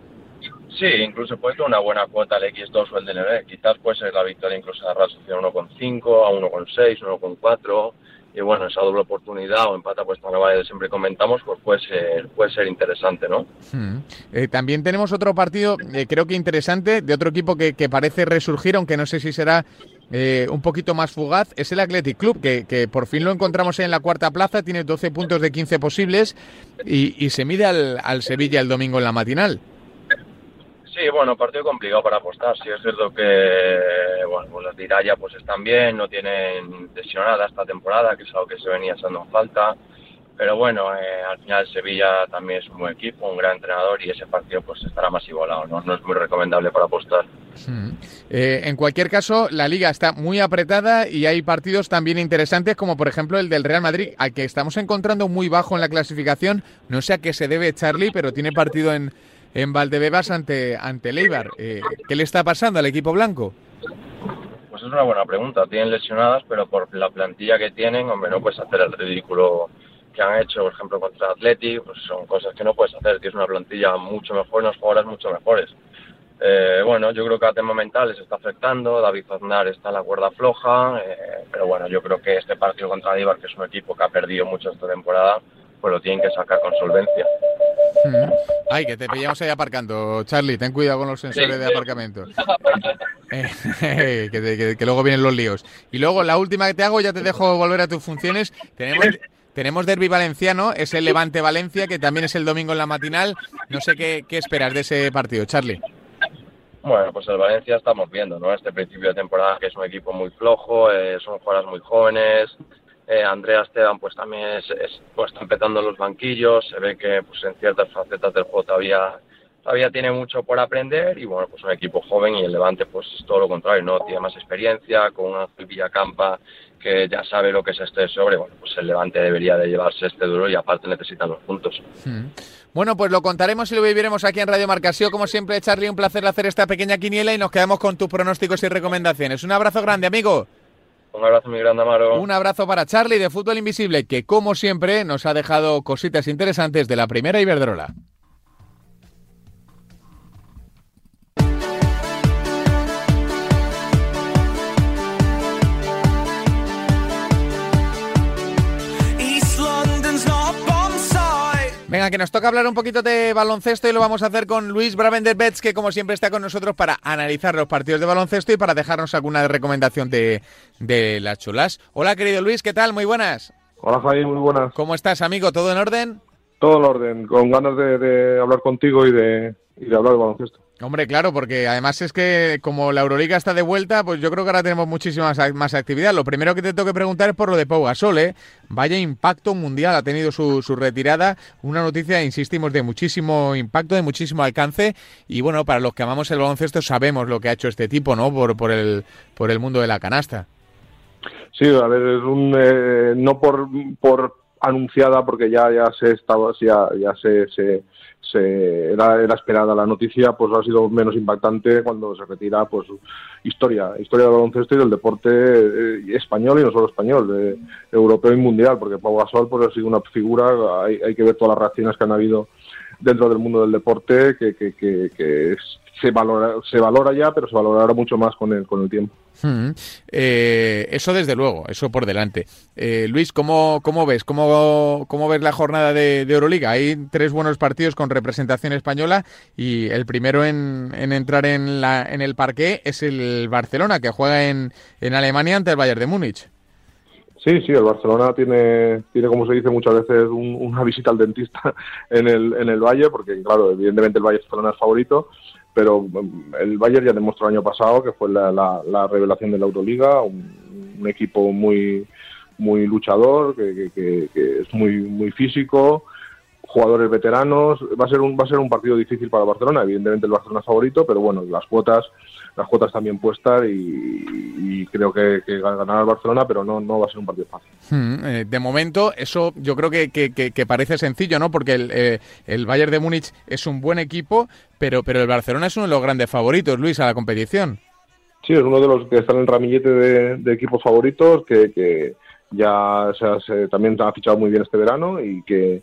Sí, incluso puede ser una buena cuota el X2 o el DNB. Quizás puede ser la victoria incluso de la Real Sociedad 1,5 a 1,6, 1,4. Y bueno, esa doble oportunidad o empata pues vale, siempre comentamos, pues puede ser, puede ser interesante, ¿no? Hmm. Eh, también tenemos otro partido, eh, creo que interesante, de otro equipo que, que, parece resurgir, aunque no sé si será eh, un poquito más fugaz, es el Athletic Club, que, que, por fin lo encontramos en la cuarta plaza, tiene 12 puntos de 15 posibles y, y se mide al, al Sevilla el domingo en la matinal. Sí, bueno, partido complicado para apostar. Sí, es cierto que bueno, pues las Diraya pues están bien, no tienen lesionada esta temporada, que es algo que se venía haciendo en falta. Pero bueno, eh, al final Sevilla también es un buen equipo, un gran entrenador y ese partido pues estará más igualado, ¿no? No es muy recomendable para apostar. Hmm. Eh, en cualquier caso, la liga está muy apretada y hay partidos también interesantes como por ejemplo el del Real Madrid, al que estamos encontrando muy bajo en la clasificación. No sé a qué se debe Charlie, pero tiene partido en en Valdebebas ante, ante Leibar. Eh, ¿Qué le está pasando al equipo blanco? Pues es una buena pregunta. Tienen lesionadas, pero por la plantilla que tienen, hombre, no puedes hacer el ridículo que han hecho, por ejemplo, contra Atleti, pues son cosas que no puedes hacer. Tienes una plantilla mucho mejor, unos jugadores mucho mejores. Eh, bueno, yo creo que a tema mental les está afectando. David Aznar está en la cuerda floja, eh, pero bueno, yo creo que este partido contra Leibar, que es un equipo que ha perdido mucho esta temporada, pues lo tienen que sacar con solvencia. Mm. Ay, que te pillamos ahí aparcando, Charlie. Ten cuidado con los sensores sí. de aparcamiento. Eh, (laughs) que, que, que, luego vienen los líos. Y luego, la última que te hago, ya te dejo volver a tus funciones. Tenemos, tenemos Derby Valenciano, es el Levante Valencia, que también es el domingo en la matinal. No sé qué, qué esperas de ese partido, Charlie. Bueno, pues el Valencia estamos viendo, ¿no? Este principio de temporada que es un equipo muy flojo, eh, son jugadores muy jóvenes, eh, Andrea Esteban pues también es, es, pues, está empezando los banquillos, se ve que pues en ciertas facetas del juego todavía, todavía tiene mucho por aprender y bueno, pues un equipo joven y el Levante pues todo lo contrario, ¿no? Tiene más experiencia, con una Villacampa que ya sabe lo que es este sobre, bueno, pues el Levante debería de llevarse este duro y aparte necesitan los puntos. Hmm. Bueno, pues lo contaremos y lo viviremos aquí en Radio Marcasio. Como siempre, Charlie, un placer hacer esta pequeña quiniela y nos quedamos con tus pronósticos y recomendaciones. Un abrazo grande, amigo. Un abrazo muy grande, Amaro. Un abrazo para Charlie de Fútbol Invisible, que como siempre nos ha dejado cositas interesantes de la primera Iberdrola. Venga, que nos toca hablar un poquito de baloncesto y lo vamos a hacer con Luis Bravender Betts, que como siempre está con nosotros para analizar los partidos de baloncesto y para dejarnos alguna recomendación de, de las chulas. Hola, querido Luis, ¿qué tal? Muy buenas. Hola, Javi, muy buenas. ¿Cómo estás, amigo? ¿Todo en orden? Todo en orden, con ganas de, de hablar contigo y de, y de hablar de baloncesto. Hombre, claro, porque además es que como la Euroliga está de vuelta, pues yo creo que ahora tenemos muchísima más actividad. Lo primero que te tengo que preguntar es por lo de Pau Gasol, ¿eh? Vaya impacto mundial ha tenido su, su, retirada. Una noticia, insistimos, de muchísimo impacto, de muchísimo alcance. Y bueno, para los que amamos el baloncesto sabemos lo que ha hecho este tipo, ¿no? Por, por, el, por el mundo de la canasta. Sí, a ver, es un... Eh, no por... por anunciada porque ya ya se estaba ya ya se, se, se era, era, esperada la noticia pues ha sido menos impactante cuando se retira pues historia historia del baloncesto y del deporte eh, español y no solo español europeo y mundial porque Pau Gasol pues ha sido una figura hay, hay que ver todas las reacciones que han habido dentro del mundo del deporte que, que, que, que es, se valora se valora ya pero se valorará mucho más con el con el tiempo Hmm. Eh, eso desde luego, eso por delante. Eh, Luis, ¿cómo, cómo ves? ¿Cómo, ¿Cómo, ves la jornada de, de, Euroliga? Hay tres buenos partidos con representación española y el primero en, en entrar en, la, en el parqué es el Barcelona, que juega en, en Alemania ante el Bayern de Múnich. Sí, sí, el Barcelona tiene, tiene como se dice muchas veces, una visita al dentista (laughs) en el, en el Valle, porque claro, evidentemente el Valle Barcelona es favorito, pero mm, el Bayern ya demostró el año pasado que fue la, la, revelación de la Euroliga, un, equipo muy muy luchador, que, que, es muy muy físico, jugadores veteranos, va a ser un va a ser un partido difícil para Barcelona, evidentemente el Barcelona favorito, pero bueno, las cuotas las cuotas también puestas y, creo que, que, ganará el Barcelona, pero no, no va a ser un partido fácil. Hmm, eh, de momento, eso yo creo que, que, parece sencillo, ¿no? Porque el, eh, el, Bayern de Múnich es un buen equipo, pero, pero el Barcelona es uno de los grandes favoritos, Luis, a la competición. Sí, es uno de los que están en el ramillete de, equipos favoritos, que, ya se, también ha fichado muy bien este verano y que,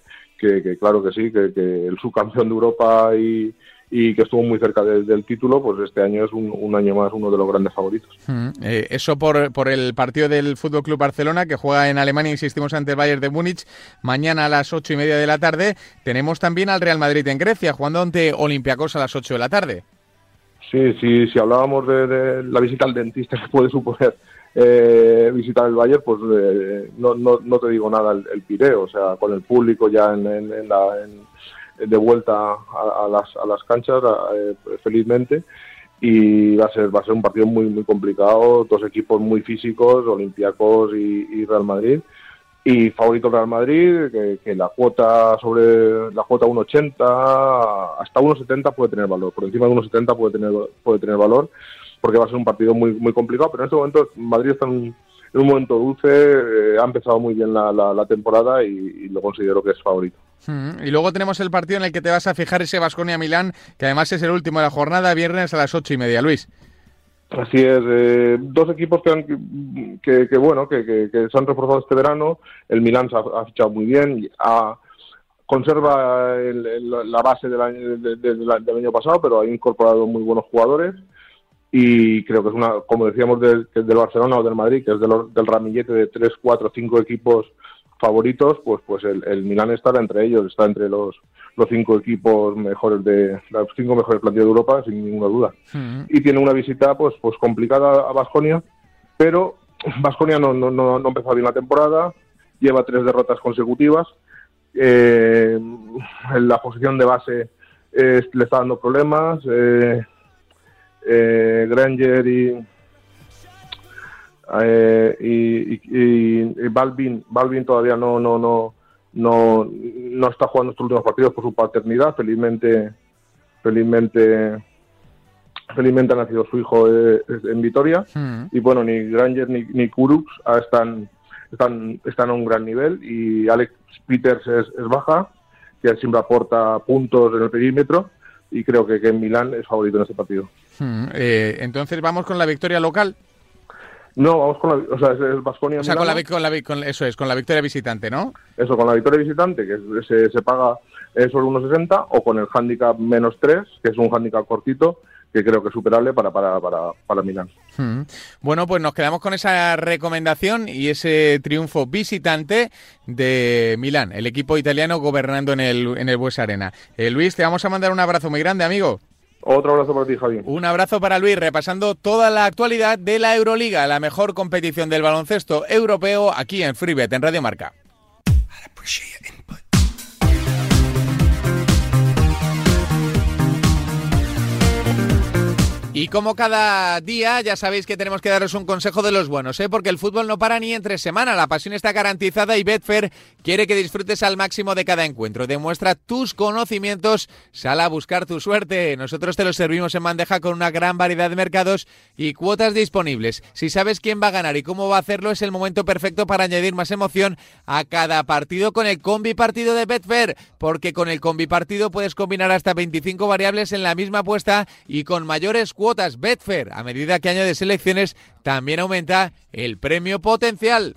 claro que sí, que, el subcampeón de Europa y, y que estuvo muy cerca del título, pues este año es un, año más uno de los grandes favoritos. Mm, eh, eso por, por el partido del Fútbol Club Barcelona, que juega en Alemania, insistimos, ante el Bayern de Múnich, mañana a las ocho y media de la tarde. Tenemos también al Real Madrid en Grecia, jugando ante Olympiacos a las ocho de la tarde. Sí, sí, si hablábamos de, la visita al dentista que puede suponer eh, visitar el Bayern, pues eh, no, no, no, te digo nada el, Pireo, o sea, con el público ya en, en la de vuelta a, las, a las canchas eh, felizmente. Y va a ser va a ser un partido muy muy complicado dos equipos muy físicos Olympiacos y, Real Madrid y favorito Real Madrid que, la cuota sobre la cuota 1.80 hasta 1.70 puede tener valor por encima de 1.70 puede tener puede tener valor porque va a ser un partido muy muy complicado pero en este momento Madrid está en en un momento dulce, eh, ha empezado muy bien la, la, temporada y, lo considero que es favorito. Mm, y luego tenemos el partido en el que te vas a fijar ese Vasconia-Milán, que además es el último de la jornada, viernes a las ocho y media, Luis. Así es, eh, dos equipos que, han, que, bueno, que, se han reforzado este verano. El Milán se ha, fichado muy bien, conserva la base del año, del año pasado, pero ha incorporado muy buenos jugadores y creo que es una, como decíamos, del, del Barcelona o del Madrid, que es del ramillete de tres, cuatro, cinco equipos favoritos, pues pues el, el Milán estará entre ellos, está entre los, los cinco equipos mejores de los cinco mejores plantillas de Europa, sin ninguna duda. Y tiene una visita pues pues complicada a Basconia, pero Basconia no, no, no, no empezó bien la temporada, lleva tres derrotas consecutivas, eh, en la posición de base le está dando problemas, eh, eh, Granger eh, y, y, Balvin, Balvin todavía no, no, no, no, no está jugando estos últimos partidos por su paternidad. Felizmente, felizmente, felizmente ha nacido su hijo eh, en Vitoria. Hmm. Y bueno, ni Granger ni, ni Kurux están, están, están a un gran nivel. Y Alex Peters es, es baja, que siempre aporta puntos en el perímetro. Y creo que, que en Milán es favorito en este partido. Hmm, eh, entonces vamos con la victoria local. No, vamos con la, o sea, es Vasconia. O sea, con la, con eso es, con la victoria visitante, ¿no? Eso, con la victoria visitante, que se, se paga eh, solo 1,60, o con el handicap menos 3, que es un handicap cortito, que creo que es superable para, para, para, para Milán. Hmm. Bueno, pues nos quedamos con esa recomendación y ese triunfo visitante de Milán, el equipo italiano gobernando en el, en el Bues Arena. Eh, Luis, te vamos a mandar un abrazo muy grande, amigo. Otro abrazo para ti, Javi. Un abrazo para Luis, repasando toda la actualidad de la Euroliga, la mejor competición del baloncesto europeo aquí en Freebet, en Radio Marca. Y como cada día, ya sabéis que tenemos que daros un consejo de los buenos, ¿eh? porque el fútbol no para ni entre semana, la pasión está garantizada y Betfair quiere que disfrutes al máximo de cada encuentro. Demuestra tus conocimientos, sal a buscar tu suerte. Nosotros te lo servimos en bandeja con una gran variedad de mercados y cuotas disponibles. Si sabes quién va a ganar y cómo va a hacerlo, es el momento perfecto para añadir más emoción a cada partido con el combi partido de Betfair, porque con el combi partido puedes combinar hasta 25 variables en la misma apuesta y con mayores cuotas Betfair. A medida que añades selecciones, también aumenta el premio potencial.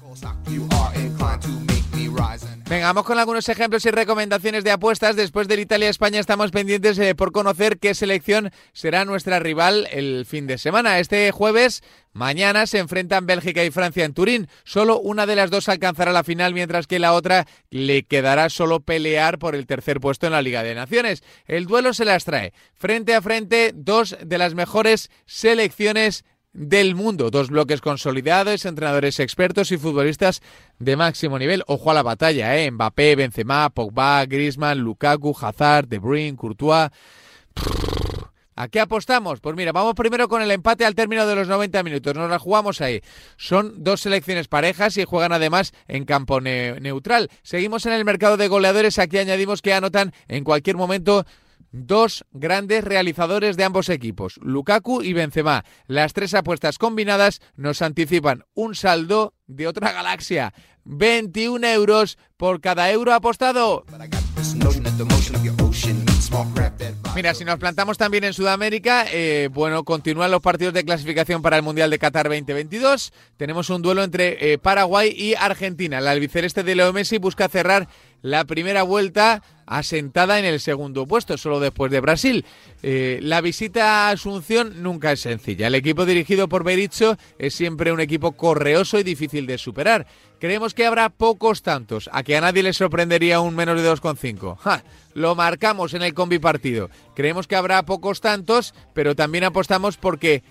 Venga, vamos con algunos ejemplos y recomendaciones de apuestas. Después del Italia-España estamos pendientes eh, por conocer qué selección será nuestra rival el fin de semana. Este jueves, mañana, se enfrentan Bélgica y Francia en Turín. Solo una de las dos alcanzará la final, mientras que la otra le quedará solo pelear por el tercer puesto en la Liga de Naciones. El duelo se las trae frente a frente dos de las mejores selecciones del mundo. Dos bloques consolidados, entrenadores expertos y futbolistas de máximo nivel. Ojo a la batalla, ¿eh? Mbappé, Benzema, Pogba, Griezmann, Lukaku, Hazard, De Bruyne, Courtois. ¿A qué apostamos? Pues mira, vamos primero con el empate al término de los 90 minutos. Nos la jugamos ahí. Son dos selecciones parejas y juegan además en campo neutral. Seguimos en el mercado de goleadores. Aquí añadimos que anotan en cualquier momento dos grandes realizadores de ambos equipos, Lukaku y Benzema. Las tres apuestas combinadas nos anticipan un saldo de otra galaxia. 21 euros por cada euro apostado. Mira, si nos plantamos también en Sudamérica, eh, bueno, continúan los partidos de clasificación para el Mundial de Qatar 2022. Tenemos un duelo entre eh, Paraguay y Argentina. El albiceleste de Leo Messi busca cerrar la primera vuelta asentada en el segundo puesto, solo después de Brasil. Eh, la visita a Asunción nunca es sencilla. El equipo dirigido por Berizzo es siempre un equipo correoso y difícil de superar. Creemos que habrá pocos tantos, a que a nadie le sorprendería un menos de 2,5. Lo marcamos en el combi partido. Creemos que habrá pocos tantos, pero también apostamos porque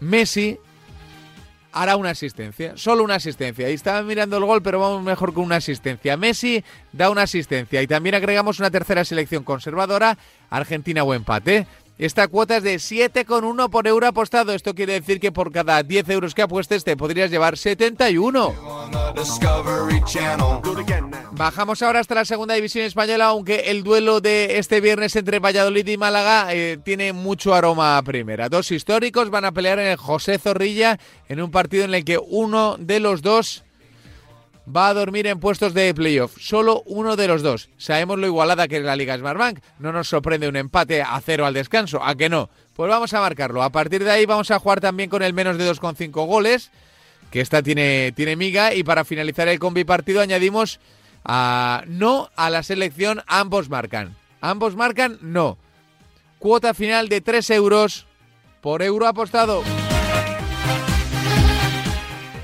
Messi hará una asistencia, solo una asistencia. Y estaba mirando el gol, pero vamos mejor con una asistencia. Messi da una asistencia y también agregamos una tercera selección conservadora, Argentina o empate. Esta cuota es de 7,1 por euro apostado. Esto quiere decir que por cada 10 euros que apuestes te podrías llevar 71. Bajamos ahora hasta la segunda división española, aunque el duelo de este viernes entre Valladolid y Málaga eh, tiene mucho aroma a primera. Dos históricos van a pelear en el José Zorrilla en un partido en el que uno de los dos va a dormir en puestos de playoff. Solo uno de los dos. Sabemos lo igualada que es la Liga Smartbank. No nos sorprende un empate a cero al descanso. ¿A que no? Pues vamos a marcarlo. A partir de ahí vamos a jugar también con el menos de 2,5 goles. Que esta tiene, tiene miga. Y para finalizar el combi partido añadimos a no a la selección. Ambos marcan. Ambos marcan no. Cuota final de 3 euros por euro apostado.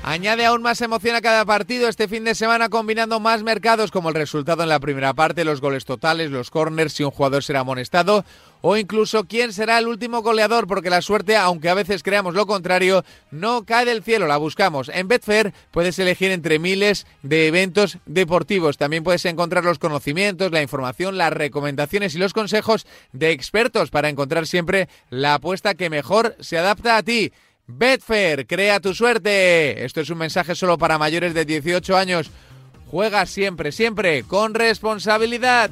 Añade aún más emoción a cada partido este fin de semana combinando más mercados como el resultado en la primera parte, los goles totales, los corners, si un jugador será amonestado o incluso quién será el último goleador, porque la suerte, aunque a veces creamos lo contrario, no cae del cielo, la buscamos. En Betfair puedes elegir entre miles de eventos deportivos. También puedes encontrar los conocimientos, la información, las recomendaciones y los consejos de expertos para encontrar siempre la apuesta que mejor se adapta a ti. Betfair, crea tu suerte. Esto es un mensaje solo para mayores de 18 años. Juega siempre, siempre con responsabilidad.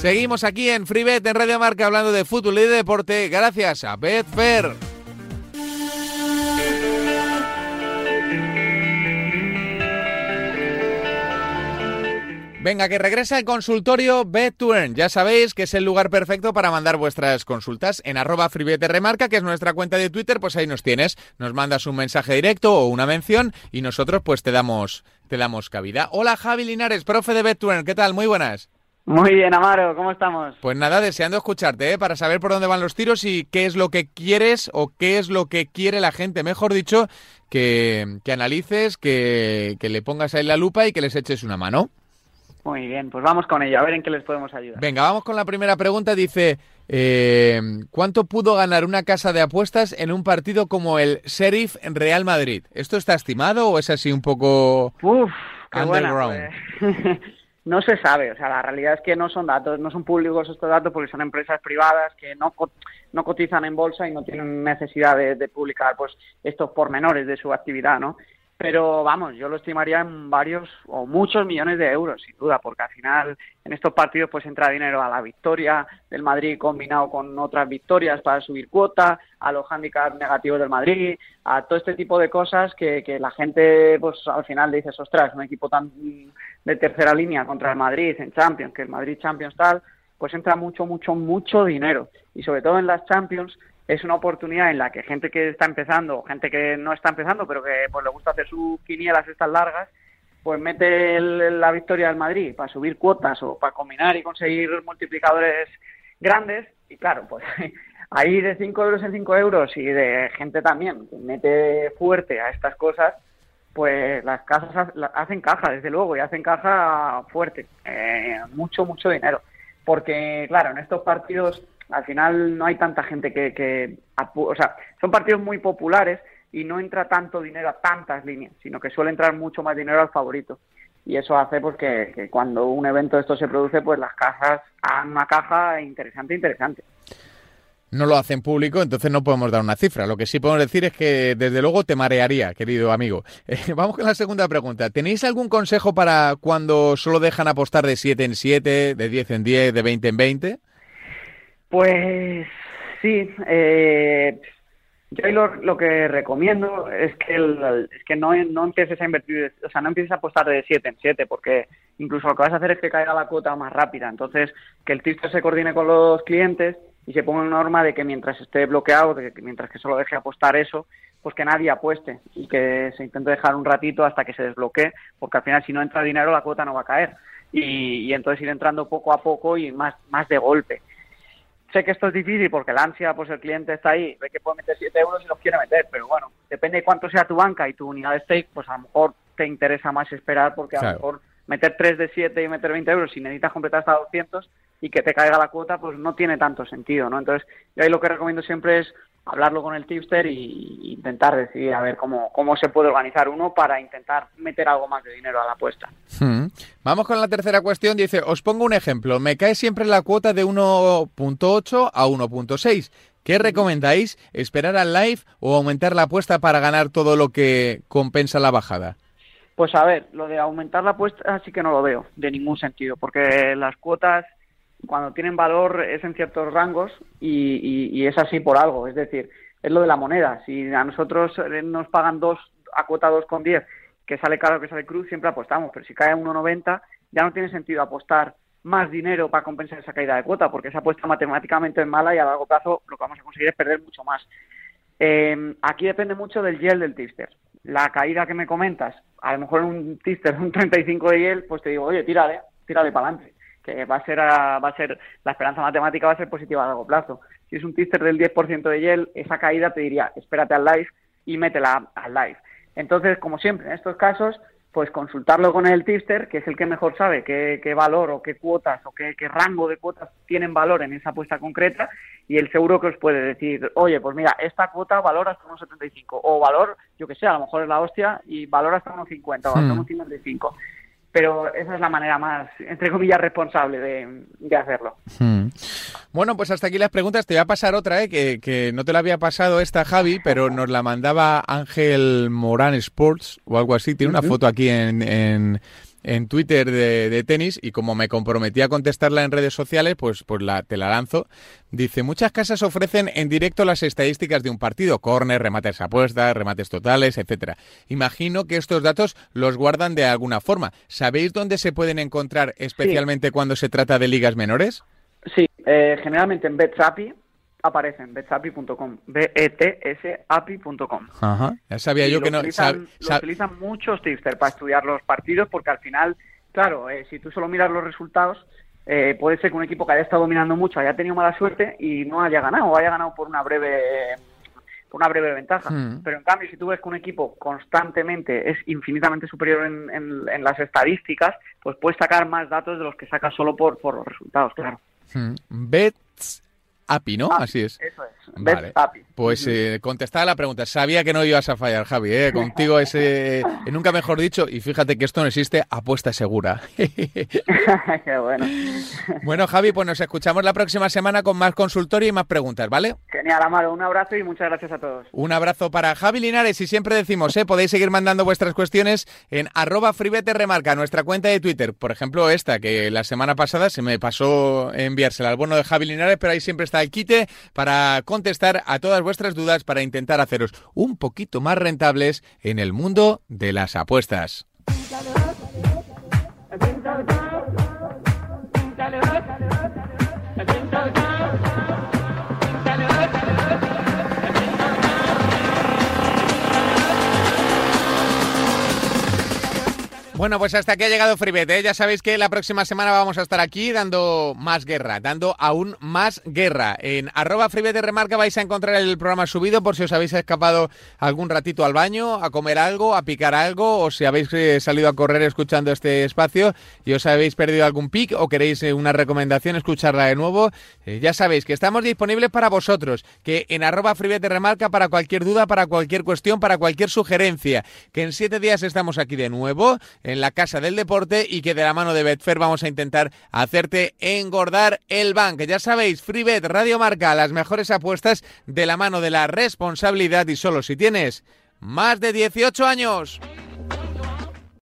Seguimos aquí en FreeBet en Radio Marca hablando de fútbol y de deporte gracias a Betfair. Venga, que regresa el consultorio bet Ya sabéis que es el lugar perfecto para mandar vuestras consultas en arroba remarca, que es nuestra cuenta de Twitter, pues ahí nos tienes. Nos mandas un mensaje directo o una mención y nosotros pues te damos, te damos cabida. Hola Javi Linares, profe de bet ¿qué tal? Muy buenas. Muy bien, Amaro, ¿cómo estamos? Pues nada, deseando escucharte, ¿eh? para saber por dónde van los tiros y qué es lo que quieres o qué es lo que quiere la gente, mejor dicho, que, que analices, que, que le pongas ahí la lupa y que les eches una mano. Muy bien, pues vamos con ello, a ver en qué les podemos ayudar. Venga, vamos con la primera pregunta. Dice, eh, ¿cuánto pudo ganar una casa de apuestas en un partido como el Sheriff en Real Madrid? ¿Esto está estimado o es así un poco Uf, qué underground? Pues. (laughs) no se sabe, o sea, la realidad es que no son datos, no son públicos estos datos porque son empresas privadas que no, no cotizan en bolsa y no tienen necesidad de, de publicar pues estos pormenores de su actividad, ¿no? Pero vamos, yo lo estimaría en varios o muchos millones de euros, sin duda, porque al final en estos partidos pues entra dinero a la victoria del Madrid combinado con otras victorias para subir cuota, a los handicaps negativos del Madrid, a todo este tipo de cosas que, que la gente pues al final le dice, ostras, un equipo tan de tercera línea contra el Madrid en Champions, que el Madrid Champions tal, pues entra mucho, mucho, mucho dinero. Y sobre todo en las Champions es una oportunidad en la que gente que está empezando, gente que no está empezando, pero que pues le gusta hacer sus quinielas estas largas, pues mete la victoria del Madrid para subir cuotas o para combinar y conseguir multiplicadores grandes. Y claro, pues (laughs) ahí de 5 euros en 5 euros y de gente también que mete fuerte a estas cosas, pues las casas hacen caja, desde luego, y hacen caja fuerte, eh, mucho, mucho dinero. porque, claro, en estos partidos al final no hay tanta gente que, que o sea, son partidos muy populares y no entra tanto dinero a tantas líneas, sino que suele entrar mucho más dinero al favorito. Y eso hace pues que, cuando un evento de esto se produce, pues las cajas hagan una caja interesante, interesante no lo hacen público, entonces no podemos dar una cifra. Lo que sí podemos decir es que desde luego te marearía, querido amigo. (laughs) Eh, vamos con la segunda pregunta. ¿Tenéis algún consejo para cuando solo dejan apostar de 7 en 7, de 10 en 10, de 20 en 20? Pues sí. Eh, yo lo, que recomiendo es que, es que no, no empieces a invertir, o sea, no empieces a apostar de 7 en 7, porque incluso lo que vas a hacer es que caiga la cuota más rápida. Entonces, que el tipster se coordine con los clientes y se ponga una norma de que mientras esté bloqueado, de que mientras que solo deje apostar eso, pues que nadie apueste y que se intente dejar un ratito hasta que se desbloquee, porque al final si no entra dinero la cuota no va a caer. Y, entonces ir entrando poco a poco y más, más de golpe. Sé que esto es difícil porque la ansia, pues el cliente está ahí, ve que puede meter 7 euros y los quiere meter, pero bueno, depende de cuánto sea tu banca y tu unidad de stake, pues a lo mejor te interesa más esperar porque a lo mejor meter 3 de 7 y meter 20 euros si necesitas completar hasta 200 y que te caiga la cuota, pues no tiene tanto sentido, ¿no? Entonces, yo ahí lo que recomiendo siempre es hablarlo con el tipster y, intentar decidir a ver cómo, cómo se puede organizar uno para intentar meter algo más de dinero a la apuesta. Hmm. Vamos con la tercera cuestión. Dice, os pongo un ejemplo. Me cae siempre la cuota de 1.8 a 1.6. ¿Qué recomendáis? ¿Esperar al live o aumentar la apuesta para ganar todo lo que compensa la bajada? Pues a ver, lo de aumentar la apuesta sí que no lo veo de ningún sentido, porque las cuotas cuando tienen valor es en ciertos rangos y, es así por algo. Es decir, es lo de la moneda. Si a nosotros eh, nos pagan dos a cuota 2,10, que sale caro que sale cruz, siempre apostamos. Pero si cae a 1,90, ya no tiene sentido apostar más dinero para compensar esa caída de cuota, porque esa apuesta matemáticamente es mala y a largo plazo lo que vamos a conseguir es perder mucho más. Eh, aquí depende mucho del yield del tipster. La caída que me comentas, a lo mejor un tipster un 35 de yield, pues te digo, oye, tírale, tírale para adelante que va a ser va a ser la esperanza matemática va a ser positiva a largo plazo. Si es un tipster del 10% de YEL, esa caída te diría, espérate al live y métela al live. Entonces, como siempre, en estos casos, pues consultarlo con el tipster, que es el que mejor sabe qué, valor o qué cuotas o qué, rango de cuotas tienen valor en esa apuesta concreta y el seguro que os puede decir, oye, pues mira, esta cuota valora hasta unos 75 o valor, yo que sé, a lo mejor es la hostia y valor hasta unos 50 o hasta hmm. unos 55 pero esa es la manera más, entre comillas, responsable de, hacerlo. Hmm. Bueno, pues hasta aquí las preguntas. Te voy a pasar otra, ¿eh? que, no te la había pasado esta, Javi, pero nos la mandaba Ángel Morán Sports o algo así. Tiene una foto aquí en en Twitter de, tenis y como me comprometí a contestarla en redes sociales, pues, pues la, te la lanzo. Dice, muchas casas ofrecen en directo las estadísticas de un partido, corner, remates apuestas, remates totales, etcétera. Imagino que estos datos los guardan de alguna forma. ¿Sabéis dónde se pueden encontrar especialmente cuando se trata de ligas menores? Sí, eh, generalmente en BetSapi, aparecen, betsapi.com, B-E-T-S-A-P.com. Ajá, ya sabía yo que no... Utilizan, lo utilizan muchos tipsters para estudiar los partidos porque al final, claro, eh, si tú solo miras los resultados, eh, puede ser que un equipo que haya estado dominando mucho haya tenido mala suerte y no haya ganado, o haya ganado por una breve por una breve ventaja. Hmm. Pero en cambio, si tú ves que un equipo constantemente es infinitamente superior en, en, las estadísticas, pues puedes sacar más datos de los que sacas solo por, por los resultados, claro. Hmm. Bets API, ¿no? Así es. Eso es. Vale. API. Pues eh, contestaba la pregunta. Sabía que no ibas a fallar, Javi. ¿eh? Contigo ese, eh, nunca mejor dicho. Y fíjate que esto no existe, apuesta segura. (laughs) Qué bueno. Bueno, Javi, pues nos escuchamos la próxima semana con más consultorio y más preguntas, ¿vale? Genial, Amaro. Un abrazo y muchas gracias a todos. Un abrazo para Javi Linares. Y siempre decimos, ¿eh? podéis seguir mandando vuestras cuestiones en arroba remarca, nuestra cuenta de Twitter. Por ejemplo, esta, que la semana pasada se me pasó enviársela al bono de Javi Linares, pero ahí siempre está el quite para contestar a todas vuestras dudas para intentar haceros un poquito más rentables en el mundo de las apuestas. Bueno, pues hasta aquí ha llegado Fribet. ¿eh? Ya sabéis que la próxima semana vamos a estar aquí dando más guerra, dando aún más guerra. En arroba Fribet de Remarca vais a encontrar el programa subido por si os habéis escapado algún ratito al baño, a comer algo, a picar algo, o si habéis eh, salido a correr escuchando este espacio y os habéis perdido algún pic o queréis eh, una recomendación, escucharla de nuevo. Eh, ya sabéis que estamos disponibles para vosotros, que en arroba Fribet de Remarca para cualquier duda, para cualquier cuestión, para cualquier sugerencia, que en siete días estamos aquí de nuevo en la Casa del Deporte y que de la mano de Betfair vamos a intentar hacerte engordar el bank. Ya sabéis, FreeBet Radio Marca, las mejores apuestas de la mano de la responsabilidad y solo si tienes más de 18 años.